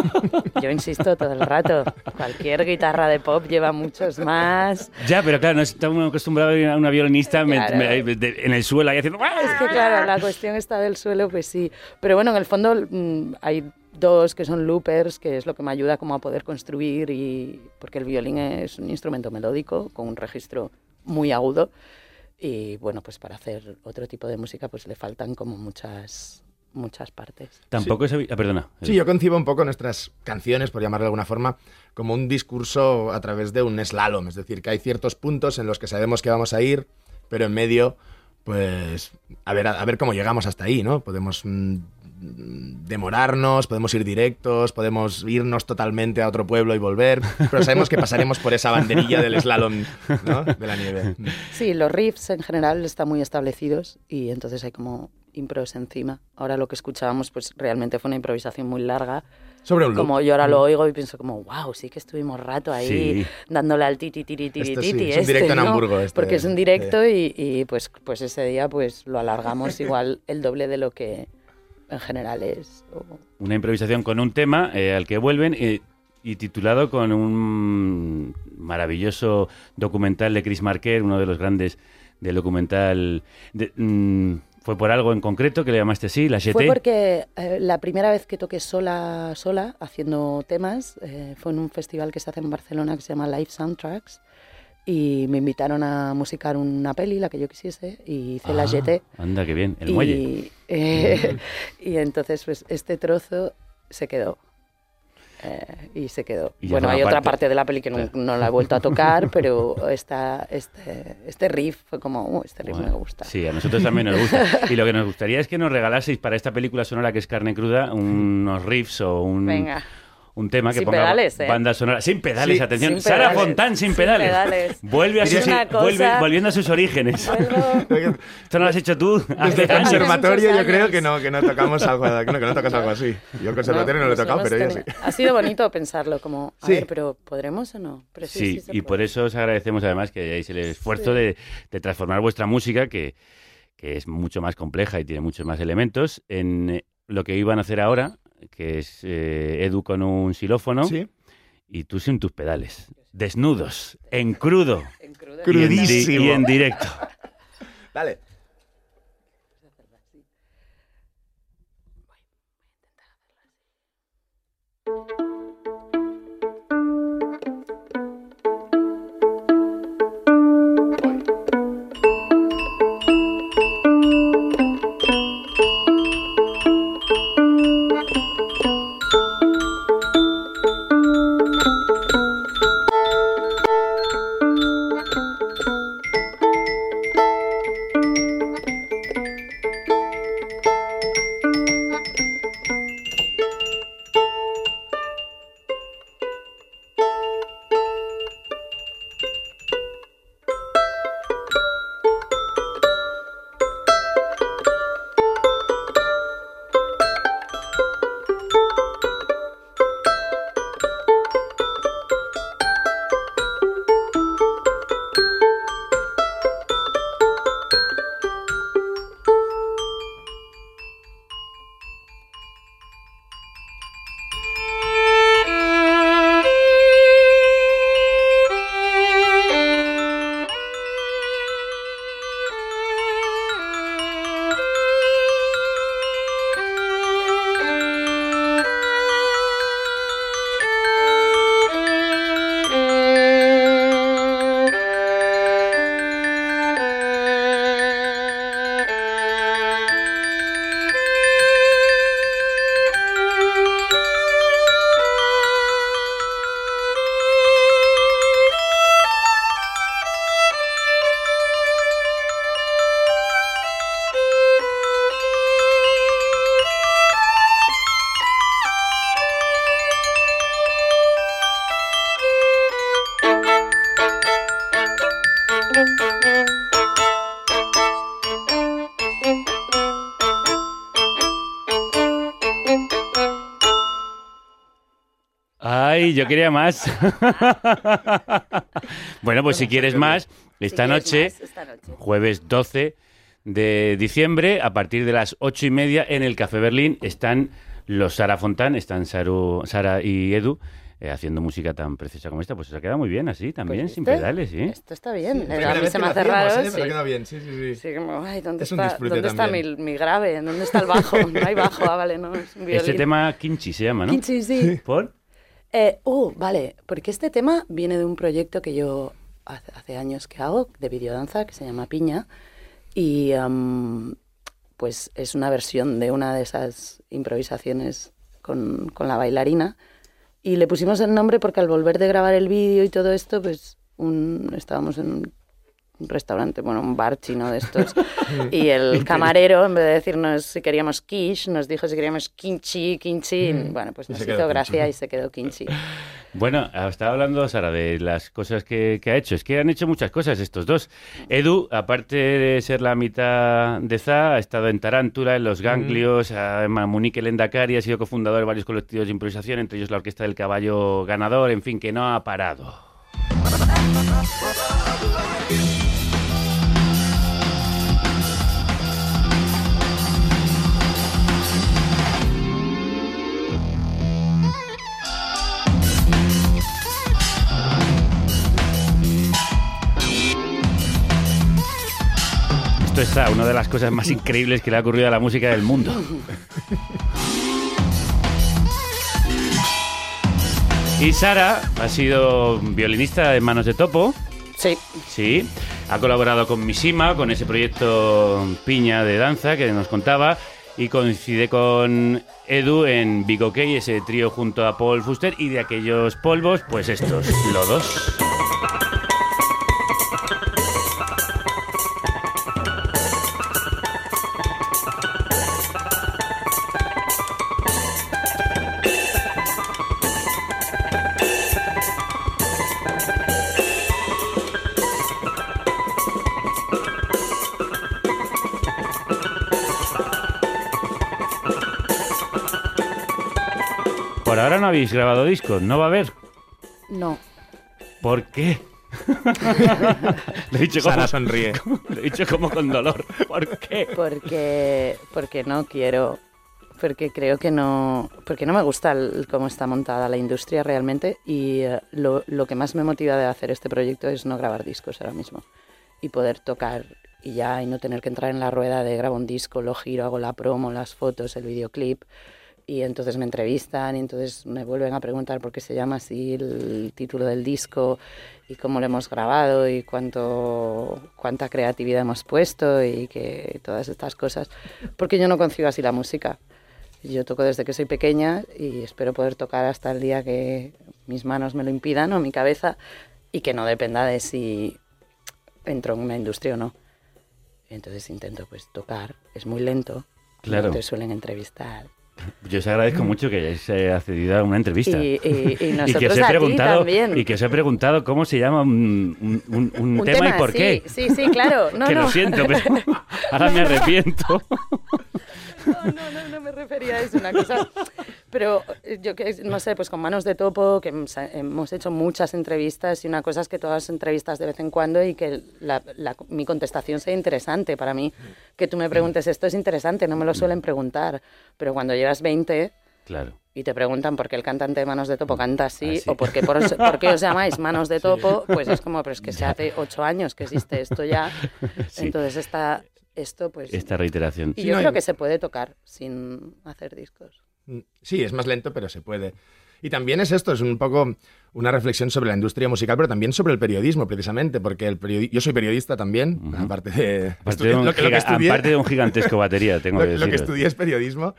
(laughs) Yo insisto todo el rato. Cualquier guitarra de pop lleva muchos más. Ya, pero claro, no estamos acostumbrados a una violinista me- Claro. me- de- en el suelo ahí haciendo... Es que claro, la cuestión está del suelo, pues sí. Pero bueno, en el fondo mm, hay dos que son loopers, que es lo que me ayuda como a poder construir y porque el violín es un instrumento melódico con un registro muy agudo y bueno, pues para hacer otro tipo de música pues le faltan como muchas muchas partes. Tampoco es... Ah, perdona. Sí, yo concibo un poco nuestras canciones, por llamarlo de alguna forma, como un discurso a través de un slalom. Es decir, que hay ciertos puntos en los que sabemos que vamos a ir, pero en medio, pues, a ver, a, ver cómo llegamos hasta ahí, ¿no? Podemos mm, demorarnos, podemos ir directos, podemos irnos totalmente a otro pueblo y volver, pero sabemos que pasaremos por esa banderilla del slalom, ¿no? De la nieve. Sí, los riffs en general están muy establecidos y entonces hay como impros encima. Ahora lo que escuchábamos pues realmente fue una improvisación muy larga. Sobre un. Como yo ahora Mm. lo oigo y pienso como, wow, sí que estuvimos rato ahí Sí. dándole al titi tiri tiri Esto sí, titi es un este, directo en ¿no? Hamburgo, este, Porque es un directo y, y, pues, pues ese día pues lo alargamos igual el doble de lo que en general es. o- Una improvisación con un tema eh, al que vuelven eh, y titulado con un maravilloso documental de Chris Marker, uno de los grandes del documental. de- mm, ¿Fue por algo en concreto que le llamaste así, la GT? Fue porque eh, la primera vez que toqué sola, sola, haciendo temas, eh, fue en un festival que se hace en Barcelona que se llama Live Soundtracks. Y me invitaron a musicar una peli, la que yo quisiese, y hice la Ah, GT. Anda, qué bien, el y, muelle. (laughs) eh, y entonces, pues, este trozo se quedó. Eh, y se quedó. Y bueno, hay otra parte- parte de la peli que no, no la he vuelto a tocar, (laughs) pero esta, este, este riff fue como, "Uh, este riff me gusta. Sí, a nosotros también nos gusta. Y lo que nos gustaría es que nos regalaseis para esta película sonora que es Carne Cruda (laughs) unos riffs o un, Venga. Un tema que Sin ponga pedales, ¿eh? banda sonora. Sin pedales, Sí, atención. sin Sara pedales. Fontán sin Sin pedales. pedales. Vuelve a sus, vuelve- volviendo a sus orígenes. Esto no lo has hecho tú. Desde el conservatorio yo creo que no, que no tocamos algo, que no, que no tocas algo así. Yo el conservatorio no, lo he pues tocado, pero ella sí. Ha sido bonito pensarlo, como, a Sí. ver, pero ¿podremos o no? Pero sí, Sí, sí se y por eso os agradecemos además que hayáis el esfuerzo Sí. de, de transformar vuestra música, que, que es mucho más compleja y tiene muchos más elementos, en eh, lo que iban a hacer ahora, que es eh, Edu con un xilófono y tú sin tus pedales. Desnudos, en crudo. (laughs) Y en di- Crudísimo. Y en directo. Dale. Yo quería más. (laughs) bueno, pues si quieres más, esta quieres noche, más, esta noche. jueves 12 de diciembre, a partir de las ocho y media, en el Café Berlín, están los Sara Fontán, están Saru- Sara y Edu, eh, haciendo música tan preciosa como esta. Pues se ha quedado muy bien así, también, sin pedales, ¿sí? Esto está bien. Sí, Eh, a mí se me hace raro. ¿eh? Sí. queda bien, sí, sí, sí. Sí, como, ay, ¿dónde Es está, ¿dónde está mi, grave? ¿Dónde está el bajo? No hay bajo, ah, vale, no, es un (laughs) violín. Este tema Kinchi se llama, ¿no? Kinchi, sí. ¿Por? Eh, oh, vale, porque este tema viene de un proyecto que yo hace, años que hago, de videodanza, que se llama Piña, y am, pues es una versión de una de esas improvisaciones con, con la bailarina, y le pusimos el nombre porque al volver de grabar el vídeo y todo esto, pues un, estábamos en un restaurante, bueno, un bar chino de estos. (laughs) y el camarero, en vez de decirnos si queríamos quiche, nos dijo si queríamos kimchi, kimchi. Bueno, pues nos hizo gracia y se quedó kimchi. (laughs) Bueno, estaba hablando Sara de las cosas que, que ha hecho. Es que han hecho muchas cosas estos dos. Edu, aparte de ser la mitad de ZA, ha estado en Tarántula, en Los Ganglios, a Munique Lendakari, ha sido cofundador de varios colectivos de improvisación, entre ellos la Orquesta del Caballo Ganador, en fin, que no ha parado. Esto está, una de las cosas más increíbles que le ha ocurrido a la música del mundo. Y Sara ha sido violinista en Manos de Topo. Sí. Sí. Ha colaborado con Mishima, con ese proyecto Piña de danza que nos contaba. Y coincide con Edu en Big OK, ese trío junto a Paul Fuster. Y de aquellos polvos, pues estos, lodos. Habéis grabado discos, ¿no va a haber? No. ¿Por qué? (laughs) Le he dicho Sara como- sonríe. (laughs) Le he dicho como con dolor. ¿Por qué? Porque, porque no quiero, porque creo que no, porque no me gusta el- cómo está montada la industria realmente y eh, lo, lo que más me motiva de hacer este proyecto es no grabar discos ahora mismo y poder tocar y ya y no tener que entrar en la rueda de grabo un disco, lo giro, hago la promo, las fotos, el videoclip y entonces me entrevistan y entonces me vuelven a preguntar por qué se llama así el título del disco y cómo lo hemos grabado y cuánto cuánta creatividad hemos puesto y que todas estas cosas porque yo no concibo así la música. Yo toco desde que soy pequeña y espero poder tocar hasta el día que mis manos me lo impidan o mi cabeza y que no dependa de si entro en una industria o no. Entonces intento pues tocar. Es muy lento Claro. no te suelen entrevistar Yo os agradezco mucho que hayáis eh, accedido a una entrevista. Y- y- y (laughs) que nosotros os he a ti preguntado también. y que os he preguntado cómo se llama un, un- un- un Un tema, y por sí, qué. sí, sí, claro. (laughs) No, que no. lo siento, pero (laughs) ahora me arrepiento. No, no, no, no me refería a eso, una cosa. Pero eh, yo que no sé, pues con manos de topo, que hemos hemos hecho muchas entrevistas y una cosa es que todas las entrevistas de vez en cuando y que la- la- mi contestación sea interesante para mí. Que tú me preguntes esto es interesante, no me lo suelen preguntar. Pero cuando llevas 20 Claro. y te preguntan por qué el cantante de Manos de Topo canta así, o por qué, por, os- por qué os llamáis Manos de (laughs) Topo, pues es como, pero es que se hace ocho años que existe esto ya. (laughs) Sí. Entonces está esto, pues... Esta reiteración. Y yo creo que se puede tocar sin hacer discos. Sí, es más lento, pero se puede. Y también es esto, es un poco una reflexión sobre la industria musical, pero también sobre el periodismo, precisamente, porque el periodi- yo soy periodista también, aparte de, Aparte de, un lo que- lo que giga- estudié- aparte de un gigantesco (laughs) batería, tengo lo, que lo que estudié es periodismo.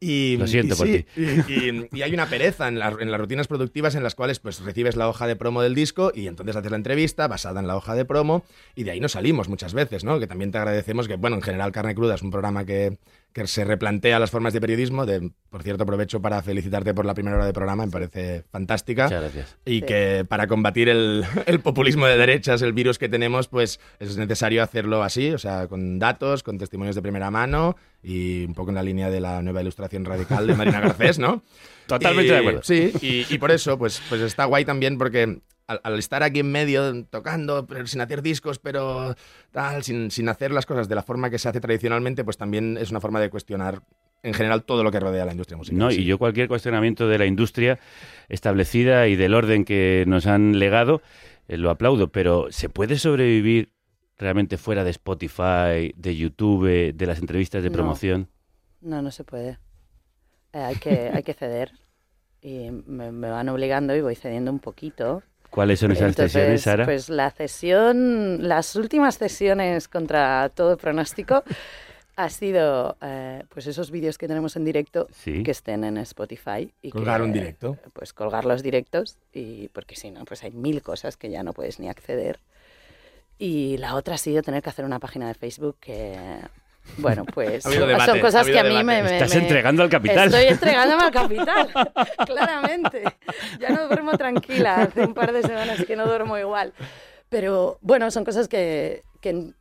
Y, Lo siento y por sí, ti. Y, y- y hay una pereza en, la- en las rutinas productivas en las cuales pues recibes la hoja de promo del disco y entonces haces la entrevista basada en la hoja de promo y de ahí nos salimos muchas veces, ¿no? Que también te agradecemos que, bueno, en general Carne Cruda es un programa que, que se replantea las formas de periodismo. De, por cierto, aprovecho para felicitarte por la primera hora de programa, me parece fantástica. Muchas gracias. Y Sí. que para combatir el, (laughs) el populismo de derechas, el virus que tenemos, pues es necesario hacerlo así, o sea, con datos, con testimonios de primera mano y un poco en la línea de la nueva ilustración radical de Marina Garcés, ¿no? (laughs) Totalmente Y- de acuerdo. Sí, y, y por eso, pues, pues está guay también porque al, al estar aquí en medio tocando, pero sin hacer discos, pero tal, sin, sin hacer las cosas de la forma que se hace tradicionalmente, pues también es una forma de cuestionar en general todo lo que rodea la industria musical. No, y yo cualquier cuestionamiento de la industria establecida y del orden que nos han legado, eh, lo aplaudo, pero ¿se puede sobrevivir realmente fuera de Spotify, de YouTube, de las entrevistas de No. promoción? No, no se puede. Eh, hay, que, hay que ceder. Y me, me van obligando y voy cediendo un poquito. ¿Cuáles son esas Entonces, sesiones, Sara? Pues la cesión, las últimas sesiones contra todo pronóstico (laughs) ha sido eh, pues esos vídeos que tenemos en directo Sí. que estén en Spotify. Y Colgar que, un directo. Pues colgar los directos, y porque si no, pues hay mil cosas que ya no puedes ni acceder. Y la otra ha sido tener que hacer una página de Facebook que, bueno, pues Ha son cosas ha que a mí me, Estás me- entregando al capital. Estoy entregándome al capital, (laughs) claramente. Ya no duermo tranquila, hace un par de semanas que no duermo igual. Pero bueno, son cosas que, que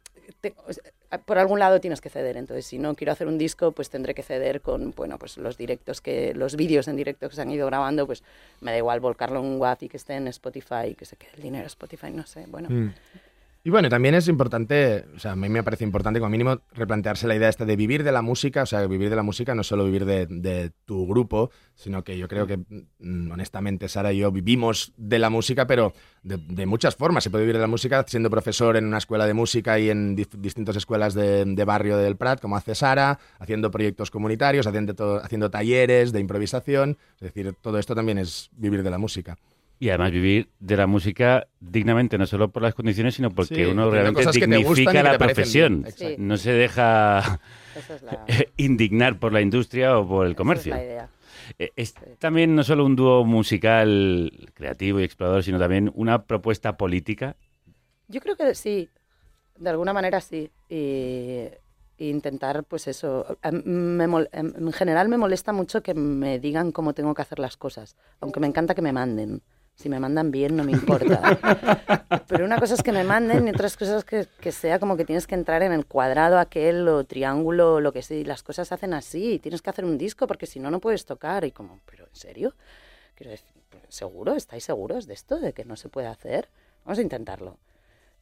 te- o sea, por algún lado tienes que ceder. Entonces, si no quiero hacer un disco, pues tendré que ceder con, bueno, pues los directos que, los vídeos en directo que se han ido grabando, pues me da igual volcarlo en un WAV y que esté en Spotify y que se quede el dinero en Spotify, no sé, bueno. Mm. Y bueno, también es importante, o sea, a mí me parece importante como mínimo replantearse la idea esta de vivir de la música, o sea, vivir de la música no solo vivir de, tu grupo, sino que yo creo que, mm, honestamente, Sara y yo vivimos de la música, pero de, muchas formas. Se puede vivir de la música siendo profesor en una escuela de música y en dif- distintas escuelas de, de barrio del Prat, como hace Sara, haciendo proyectos comunitarios, haciendo, haciendo talleres de improvisación. Es decir, todo esto también es vivir de la música. Y además vivir de la música dignamente, no solo por las condiciones, sino porque Sí, uno realmente dignifica la profesión. No se deja (laughs) Esa es la, (laughs) indignar por la industria o por el comercio. esa es la idea. Eh, Es también no solo un dúo musical creativo y explorador, sino también una propuesta política. Yo creo que sí, de alguna manera sí. Y, y intentar, pues eso. a- me mol- em, en general me molesta mucho que me digan cómo tengo que hacer las cosas, aunque me encanta que me manden. Si me mandan bien, no me importa. (laughs) Pero una cosa es que me manden y otras cosas que, que sea como que tienes que entrar en el cuadrado aquel o triángulo o lo que sea. y Las cosas se hacen así. Tienes que hacer un disco porque si no, no puedes tocar. Y como, ¿pero en serio? Quiero decir, ¿seguro? ¿Estáis seguros de esto? ¿De que no se puede hacer? Vamos a intentarlo.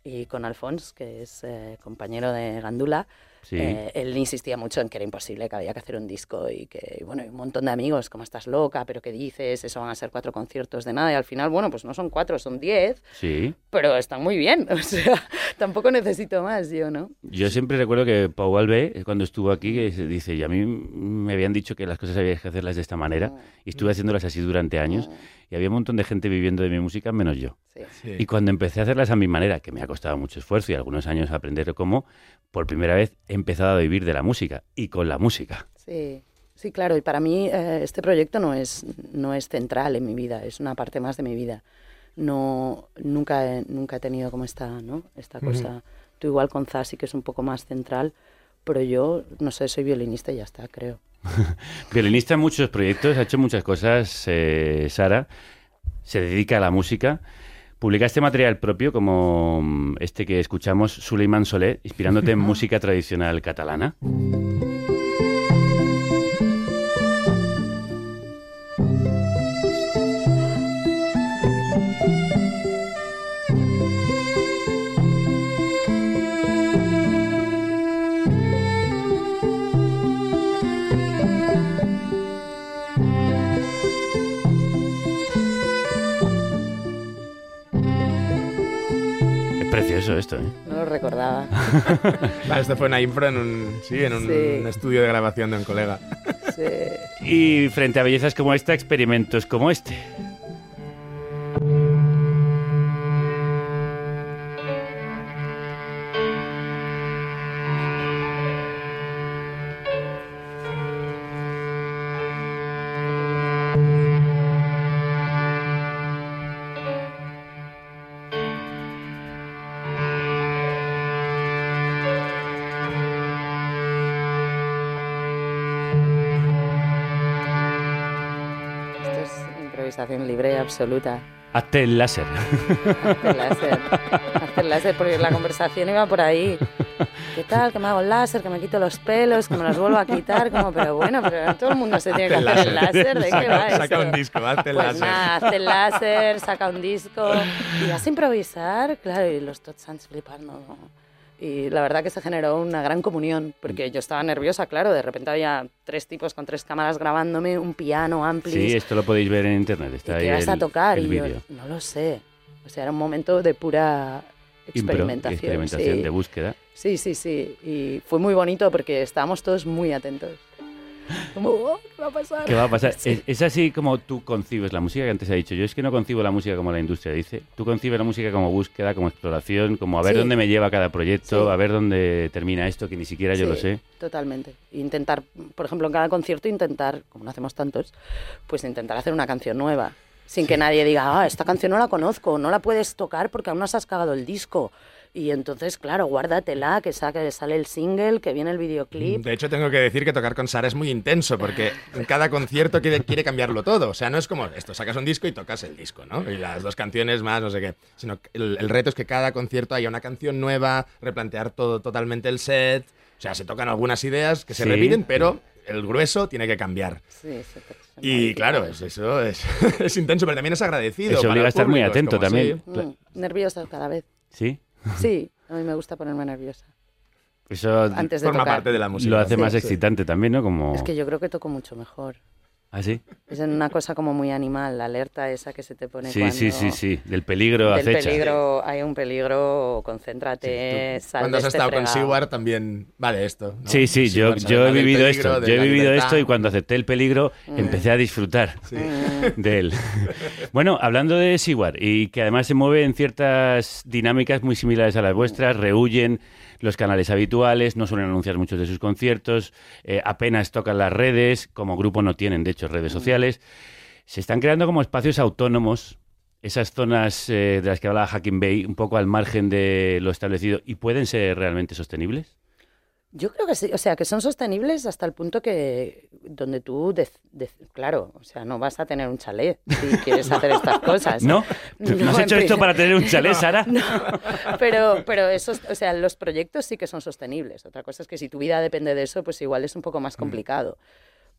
Y con Alfons, que es eh, compañero de Gandula, Sí. eh, él insistía mucho en que era imposible, que había que hacer un disco y que, y bueno, y un montón de amigos, como estás loca, pero ¿qué dices? Eso van a ser cuatro conciertos de nada. Y al final, bueno, pues no son cuatro, son diez, Sí. pero están muy bien. (laughs) O sea, tampoco necesito más yo, ¿no? Yo siempre recuerdo que Pau Albe, cuando estuvo aquí, que dice, y a mí me habían dicho que las cosas había que hacerlas de esta manera, y estuve haciéndolas así durante años, y había un montón de gente viviendo de mi música, menos yo. Sí. Y cuando empecé a hacerlas a mi manera, que me ha costado mucho esfuerzo y algunos años aprender cómo, por primera vez he empezado a vivir de la música, y con la música. Sí, sí, claro. Y para mí eh, este proyecto no es, no es central en mi vida, es una parte más de mi vida. No, nunca, he, nunca he tenido como esta, ¿no? esta cosa. Tú igual con Zasi, que es un poco más central, pero yo, no sé, soy violinista y ya está, creo. (laughs) Violinista en muchos proyectos, ha hecho muchas cosas, eh, Sara, se dedica a la música. Publicaste material propio como mm, este que escuchamos, Suleiman Solé, inspirándote en (laughs) música tradicional catalana. Esto, ¿eh? No lo recordaba. (laughs) Esto fue una impro en un, sí, en un Sí. estudio de grabación de un colega. Sí. Y frente a bellezas como esta, experimentos como este. Absoluta. Hazte el láser. Hazte el láser. Hazte el láser, porque la conversación iba por ahí. ¿Qué tal? Que me hago el láser, que me quito los pelos, que me los vuelvo a quitar. Como, pero bueno, pero todo el mundo se tiene que Hazte hacer el láser. ¿De qué Saca- va saca esto? un disco, hazte el pues láser. Nada, hazte el láser, saca un disco. Y vas a improvisar, claro, y los tots sants flipando. Y la verdad que se generó una gran comunión, porque yo estaba nerviosa, claro, de repente había tres tipos con tres cámaras grabándome, un piano, amplis. Sí, esto lo podéis ver en internet. Está ¿Y ahí el, a tocar? el y yo, no lo sé. O sea, era un momento de pura Impro, experimentación. experimentación sí. de búsqueda. Sí, sí, sí. Y fue muy bonito porque estábamos todos muy atentos. Como, "Oh, ¿qué va a pasar? ¿Qué va a pasar? Sí. Es, es así como tú concibes la música, que antes ha dicho. Yo es que no concibo la música como la industria dice. Tú concibes la música como búsqueda, como exploración, como a ver Sí. dónde me lleva cada proyecto, Sí. a ver dónde termina esto, que ni siquiera yo lo sé. Totalmente. Intentar, por ejemplo, en cada concierto intentar, como no hacemos tantos, pues intentar hacer una canción nueva. Sin que nadie diga, ah, esta canción no la conozco, no la puedes tocar porque aún no has cagado el disco. Y entonces, claro, guárdatela, que saque, sale el single, que viene el videoclip. De hecho, tengo que decir que tocar con Sara es muy intenso, porque en cada concierto quiere, quiere cambiarlo todo. O sea, no es como esto, sacas un disco y tocas el disco, ¿no? Y las dos canciones más, no sé qué. Sino que el, el reto es que cada concierto haya una canción nueva, replantear todo totalmente el set. O sea, se tocan algunas ideas que se Sí. repiten, pero el grueso tiene que cambiar. Sí, se- Y claro, es, eso es, (laughs) es intenso, pero también es agradecido. Eso obliga a estar muy atento también. Mm, nerviosa cada vez. ¿Sí? Sí, a mí me gusta ponerme nerviosa. Eso Antes de Forma tocar. parte de la música. Lo hace Sí. más Sí. excitante también, ¿no? Como... Es que yo creo que toco mucho mejor. ¿Ah, sí? Es una cosa como muy animal, la alerta esa que se te pone Sí, cuando... sí, sí, sí. Del peligro Del acecha. peligro, hay un peligro, concéntrate, sal Cuando has este estado con. Seward también vale esto. ¿no? Sí, sí, yo, Seward yo he vivido esto, yo he vivido libertad. esto y cuando acepté el peligro Mm. empecé a disfrutar (laughs) de él. (laughs) Bueno, hablando de Seward y que además se mueve en ciertas dinámicas muy similares a las vuestras, rehuyen los canales habituales, no suelen anunciar muchos de sus conciertos, eh, apenas tocan las redes, como grupo no tienen de hecho redes sociales. Se están creando como espacios autónomos, esas zonas eh, de las que hablaba Hacking Bay, un poco al margen de lo establecido, y pueden ser realmente sostenibles. Yo creo que sí, o sea, que son sostenibles hasta el punto que donde tú, dec- dec- claro, o sea, no vas a tener un chalet si (laughs) quieres hacer estas cosas. ¿No? (laughs) ¿No has en hecho esto para tener un chalet, (laughs) Sara? No, pero, pero esos, o sea, los proyectos sí que son sostenibles. Otra cosa es que si tu vida depende de eso, pues igual es un poco más complicado.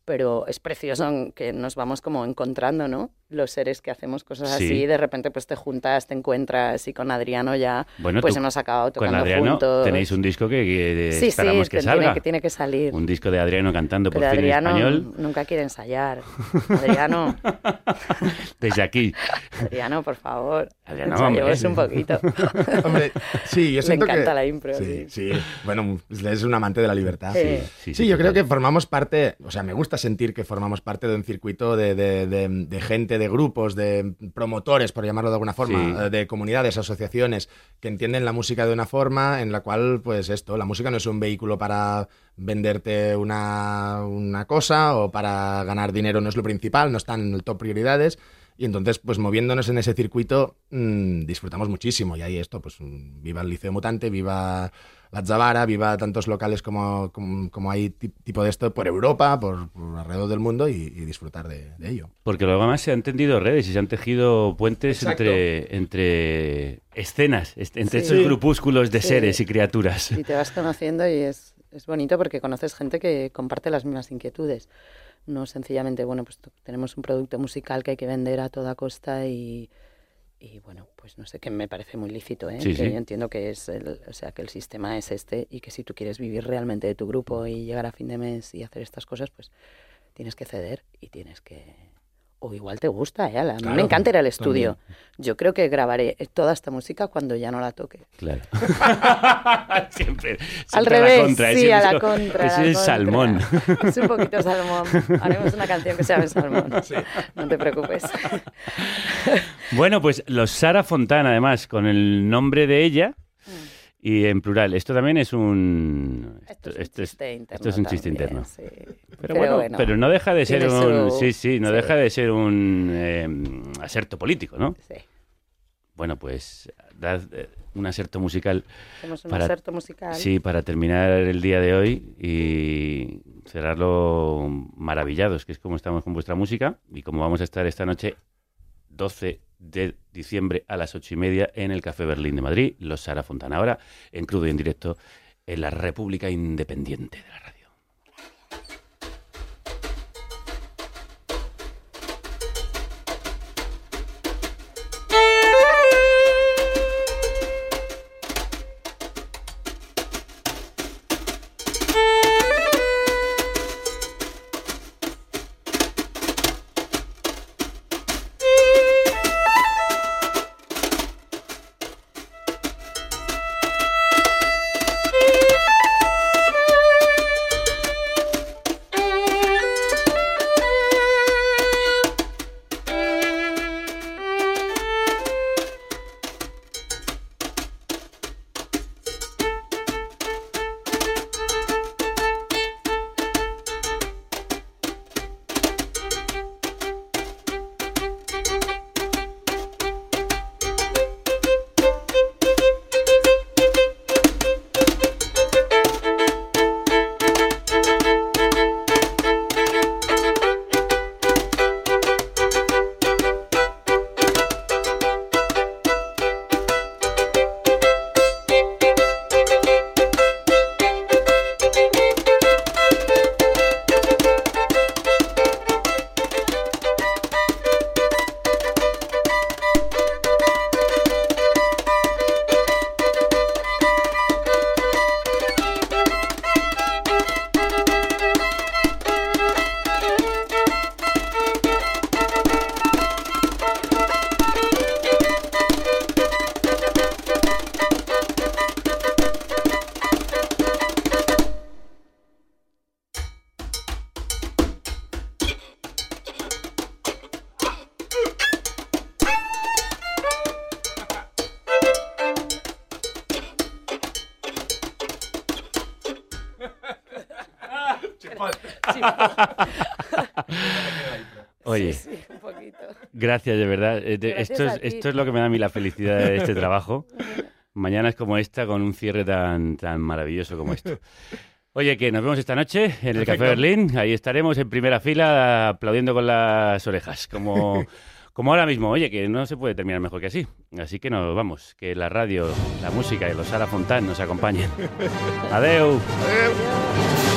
Pero es precioso que nos vamos como encontrando, ¿no? Los seres que hacemos cosas Sí. así, de repente pues te juntas, te encuentras y con Adriano ya Bueno, pues tú- hemos acabado Con tocando Adriano juntos. tenéis un disco que, que Sí, sí, esperamos que que salga. tiene, que tiene que salir. Un disco de Adriano cantando por Pero fin Adriano en español. nunca quiere ensayar. Adriano, (laughs) Desde aquí. Adriano, por favor. Adriano, hombre. un poquito. (laughs) Hombre, sí, yo (laughs) Le siento encanta que... la impro, Sí, sí. Bueno, es un amante de la libertad. Sí. Sí, sí, yo creo que formamos parte, o sea, me gusta sentir que formamos parte de un circuito de, de- de- de gente, de grupos, de promotores, por llamarlo de alguna forma, Sí. de comunidades, asociaciones, que entienden la música de una forma en la cual, pues esto, la música no es un vehículo para venderte una, una cosa o para ganar dinero, no es lo principal, no están en el top prioridades. Y entonces, pues moviéndonos en ese circuito, mm, disfrutamos muchísimo. Y ahí esto, pues mm, viva el Liceo Mutante, viva la Zavara, viva tantos locales como, como, como hay ti- tipo de esto por Europa, por, por alrededor del mundo y, y disfrutar de, de ello. Porque luego además se han tendido redes y se han tejido puentes Exacto. entre, entre escenas, entre Sí. estos grupúsculos de Sí. seres y criaturas. Y te vas conociendo y es, es bonito porque conoces gente que comparte las mismas inquietudes. No sencillamente, bueno, pues tenemos un producto musical que hay que vender a toda costa y, y bueno, pues no sé, que me parece muy lícito, ¿eh? Sí, que sí. yo entiendo que es el, o sea, que el sistema es este y que si tú quieres vivir realmente de tu grupo y llegar a fin de mes y hacer estas cosas, pues tienes que ceder y tienes que... O igual te gusta, ¿eh? A mí Claro, me encanta ir al también. estudio. Yo creo que grabaré toda esta música cuando ya no la toque. Claro. (laughs) siempre, Al la revés, contra, sí, a la contra. es contra. salmón. Es un poquito salmón. Haremos una canción que se llame Salmón. (laughs) No te preocupes. Bueno, pues los Sara Fontana, además, con el nombre de ella y en plural. Esto también es un... Esto, esto es, chiste interno esto es un chiste también, interno. sí. Pero, Pero bueno, bueno, pero no deja de ser un... su- Sí, sí, no sí. deja de ser un eh, aserto político, ¿no? Sí. Bueno, pues dad eh, un aserto musical. Hacemos un aserto musical. Sí, para terminar el día de hoy y cerrarlo maravillados, que es como estamos con vuestra música y como vamos a estar esta noche 12 de diciembre a las ocho y media en el Café Berlín de Madrid, los Sara Fontana. Ahora en crudo y en directo en la República Independiente de la Radio. Gracias de verdad. Eh, Gracias esto, es, esto es lo que me da a mí la felicidad de este trabajo. (laughs) Mañanas como esta, con un cierre tan, tan maravilloso como esto. Oye, que nos vemos esta noche en el Café. Berlín. Ahí estaremos en primera fila aplaudiendo con las orejas, como, (laughs) como ahora mismo. Oye, que no se puede terminar mejor que así. Así que nos vamos. Que la radio, la música y los Sara Fontán nos acompañen. (laughs) Adeu. Adeu.